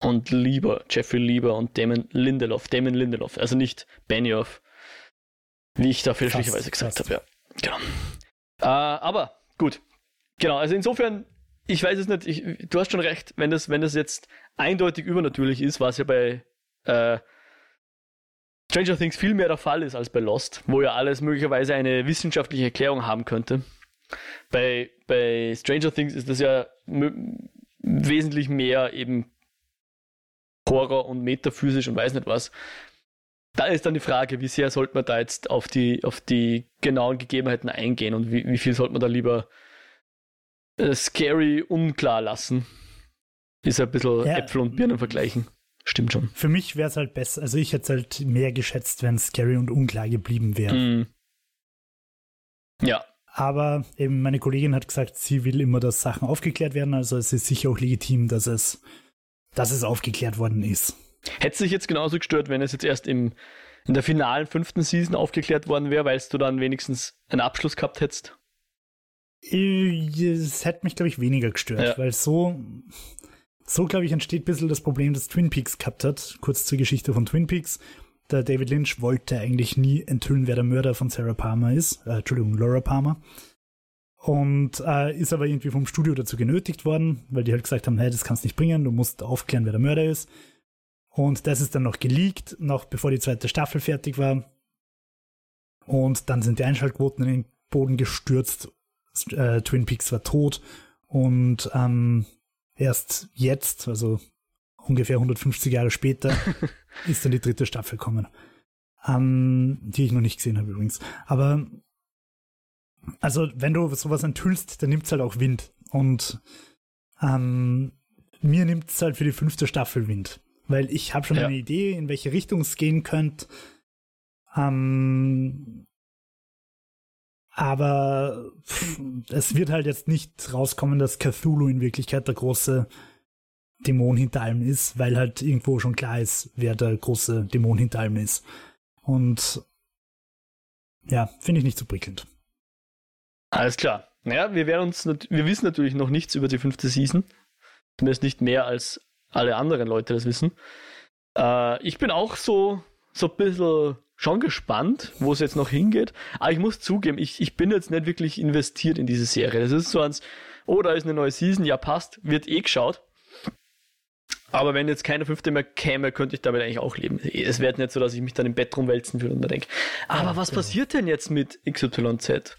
und Lieber, Jeffrey Lieber und Damon Lindelof, Damon Lindelof, also nicht Benioff, wie ich da fälschlicherweise gesagt habe, ja. Genau. Äh, aber gut. Genau, also insofern, ich weiß es nicht, ich, du hast schon recht, wenn das, wenn das jetzt eindeutig übernatürlich ist, was ja bei äh, Stranger Things viel mehr der Fall ist als bei Lost, wo ja alles möglicherweise eine wissenschaftliche Erklärung haben könnte. Bei, bei Stranger Things ist das ja wesentlich mehr eben Horror und metaphysisch und weiß nicht was. Da ist dann die Frage, wie sehr sollte man da jetzt auf die, auf die genauen Gegebenheiten eingehen und wie, wie viel sollte man da lieber äh, scary unklar lassen. Ist ein bisschen Ja. Äpfel und Birnen vergleichen. Stimmt schon. Für mich wäre es halt besser, also ich hätte es halt mehr geschätzt, wenn es scary und unklar geblieben wäre. Mm. Ja, Aber eben meine Kollegin hat gesagt, sie will immer, dass Sachen aufgeklärt werden. Also es ist sicher auch legitim, dass es, dass es aufgeklärt worden ist. Hätte es dich jetzt genauso gestört, wenn es jetzt erst im, in der finalen fünften Season aufgeklärt worden wäre, weil du dann wenigstens einen Abschluss gehabt hättest? Äh, Es hätte mich, glaube ich, weniger gestört, Ja. weil so, so glaube ich, entsteht ein bisschen das Problem, das Twin Peaks gehabt hat. Kurz zur Geschichte von Twin Peaks. Der David Lynch wollte eigentlich nie enthüllen, wer der Mörder von Sarah Palmer ist. Äh, Entschuldigung, Laura Palmer. Und äh, ist aber irgendwie vom Studio dazu genötigt worden, weil die halt gesagt haben, hey, das kannst nicht bringen, du musst aufklären, wer der Mörder ist. Und das ist dann noch geleakt, noch bevor die zweite Staffel fertig war. Und dann sind die Einschaltquoten in den Boden gestürzt. Äh, Twin Peaks war tot. Und ähm, erst jetzt, also ungefähr 150 Jahre später, ist dann die dritte Staffel gekommen. Ähm, die ich noch nicht gesehen habe übrigens. Aber also, wenn du sowas enthüllst, dann nimmt es halt auch Wind. Und ähm, mir nimmt es halt für die fünfte Staffel Wind. Weil ich habe schon Ja. eine Idee, in welche Richtung es gehen könnte. Ähm, aber pff, es wird halt jetzt nicht rauskommen, dass Cthulhu in Wirklichkeit der große Dämon hinter allem ist, weil halt irgendwo schon klar ist, wer der große Dämon hinter allem ist. Und ja, finde ich nicht so prickelnd. Alles klar. Naja, wir werden uns, wir wissen natürlich noch nichts über die fünfte Season. Zumindest nicht mehr als alle anderen Leute das wissen. Äh, ich bin auch so, so ein bisschen schon gespannt, wo es jetzt noch hingeht. Aber ich muss zugeben, ich, ich bin jetzt nicht wirklich investiert in diese Serie. Das ist so eins, oh, da ist eine neue Season, ja passt, wird eh geschaut. Aber wenn jetzt keine fünfte mehr käme, könnte ich damit eigentlich auch leben. Es wäre nicht so, dass ich mich dann im Bett rumwälzen würde und mir denke, aber was genau. passiert denn jetzt mit XYZ?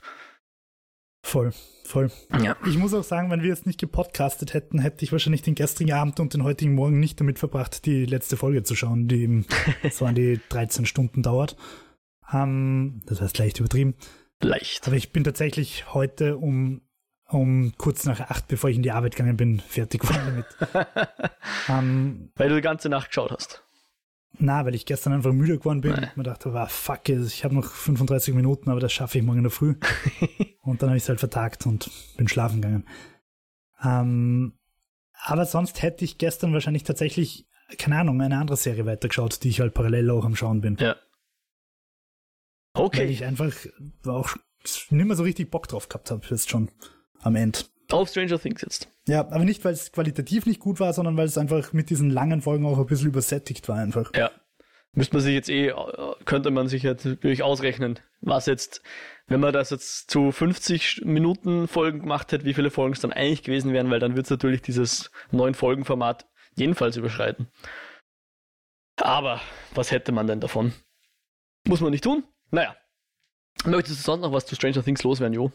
Voll, voll. Ja. Ich muss auch sagen, wenn wir jetzt nicht gepodcastet hätten, hätte ich wahrscheinlich den gestrigen Abend und den heutigen Morgen nicht damit verbracht, die letzte Folge zu schauen, die eben so an die 13 Stunden dauert. Ähm, das heißt leicht übertrieben. Leicht. Aber ich bin tatsächlich heute um, um kurz nach acht, bevor ich in die Arbeit gegangen bin, fertig geworden damit. ähm, Weil du die ganze Nacht geschaut hast. Na, weil ich gestern einfach müde geworden bin Nein. und mir dachte, wow, fuck, ich habe noch 35 Minuten, aber das schaffe ich morgen in der Früh. und dann habe ich es halt vertagt und bin schlafen gegangen. Ähm, aber sonst hätte ich gestern wahrscheinlich tatsächlich, keine Ahnung, eine andere Serie weitergeschaut, die ich halt parallel auch am Schauen bin. Ja. Okay. Weil ich einfach auch nicht mehr so richtig Bock drauf gehabt habe, jetzt schon am Ende. Auf Stranger Things jetzt. Ja, aber nicht, weil es qualitativ nicht gut war, sondern weil es einfach mit diesen langen Folgen auch ein bisschen übersättigt war einfach. Ja. Müsste man sich jetzt eh, könnte man sich jetzt natürlich ausrechnen, was jetzt, wenn man das jetzt zu 50 Minuten Folgen gemacht hätte, wie viele Folgen es dann eigentlich gewesen wären, weil dann wird es natürlich dieses neun Folgen Format jedenfalls überschreiten. Aber was hätte man denn davon? Muss man nicht tun? Naja. Möchtest du sonst noch was zu Stranger Things loswerden, Jo?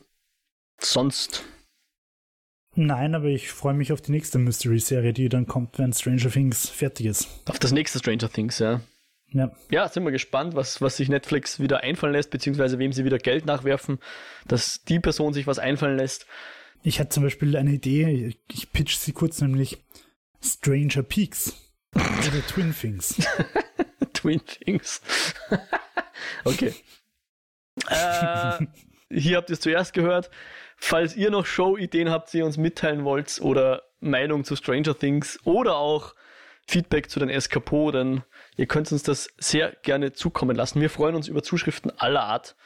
Sonst. Nein, aber ich freue mich auf die nächste Mystery-Serie, die dann kommt, wenn Stranger Things fertig ist. Auf das nächste Stranger Things, ja. Ja. Ja, sind wir gespannt, was, was sich Netflix wieder einfallen lässt, beziehungsweise wem sie wieder Geld nachwerfen, dass die Person sich was einfallen lässt. Ich hatte zum Beispiel eine Idee, ich pitch sie kurz, nämlich Stranger Peaks oder Twin Things. Twin Things. okay. äh, hier habt ihr es zuerst gehört. Falls ihr noch Show-Ideen habt, die ihr uns mitteilen wollt oder Meinung zu Stranger Things oder auch Feedback zu den Eskapoden, ihr könnt uns das sehr gerne zukommen lassen. Wir freuen uns über Zuschriften aller Art.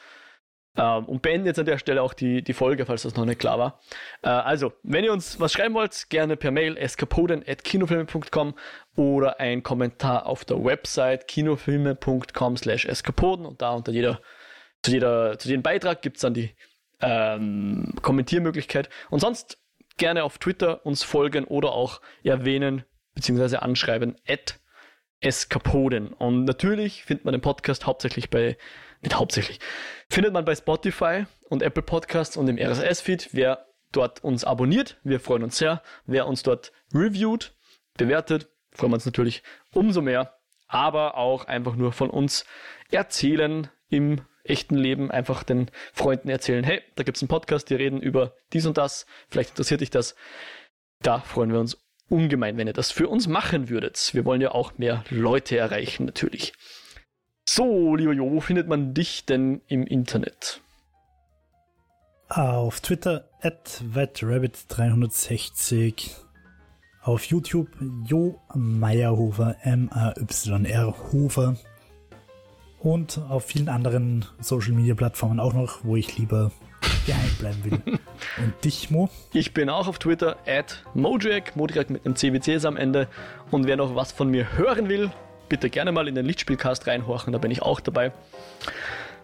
Ähm, und beenden jetzt an der Stelle auch die, die Folge, falls das noch nicht klar war. Äh, also, wenn ihr uns was schreiben wollt, gerne per Mail eskapoden.kinofilme.com oder ein Kommentar auf der Website kinofilme.com slash eskapoden und da unter jeder, zu, jeder, zu jedem Beitrag gibt es dann die ähm, Kommentiermöglichkeit. Und sonst gerne auf Twitter uns folgen oder auch erwähnen bzw. anschreiben at Eskapoden. Und natürlich findet man den Podcast hauptsächlich bei nicht hauptsächlich, findet man bei Spotify und Apple Podcasts und im RSS-Feed. Wer dort uns abonniert, wir freuen uns sehr. Wer uns dort reviewt, bewertet, freuen wir uns natürlich umso mehr. Aber auch einfach nur von uns erzählen im echten Leben, einfach den Freunden erzählen, hey, da gibt es einen Podcast, die reden über dies und das, vielleicht interessiert dich das. Da freuen wir uns ungemein, wenn ihr das für uns machen würdet. Wir wollen ja auch mehr Leute erreichen, natürlich. So, lieber Jo, wo findet man dich denn im Internet? Auf Twitter at wetrabbit360. Auf YouTube Jo Meyerhofer, M-A-Y-R Hofer. Und auf vielen anderen Social Media Plattformen auch noch, wo ich lieber geheim bleiben will. Und dich, Mo? Ich bin auch auf Twitter at Mojack, Mojack mit einem CWCs am Ende. Und wer noch was von mir hören will, bitte gerne mal in den Lichtspielcast reinhorchen, da bin ich auch dabei.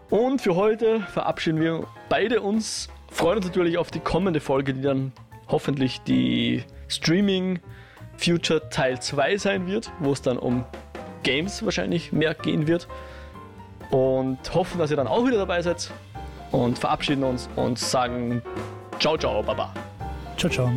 Und für heute verabschieden wir beide uns, freuen uns natürlich auf die kommende Folge, die dann hoffentlich die Streaming Future Teil 2 sein wird, wo es dann um Games wahrscheinlich mehr gehen wird. Und hoffen, dass ihr dann auch wieder dabei seid. Und verabschieden uns und sagen Ciao, ciao, Baba. Ciao, ciao.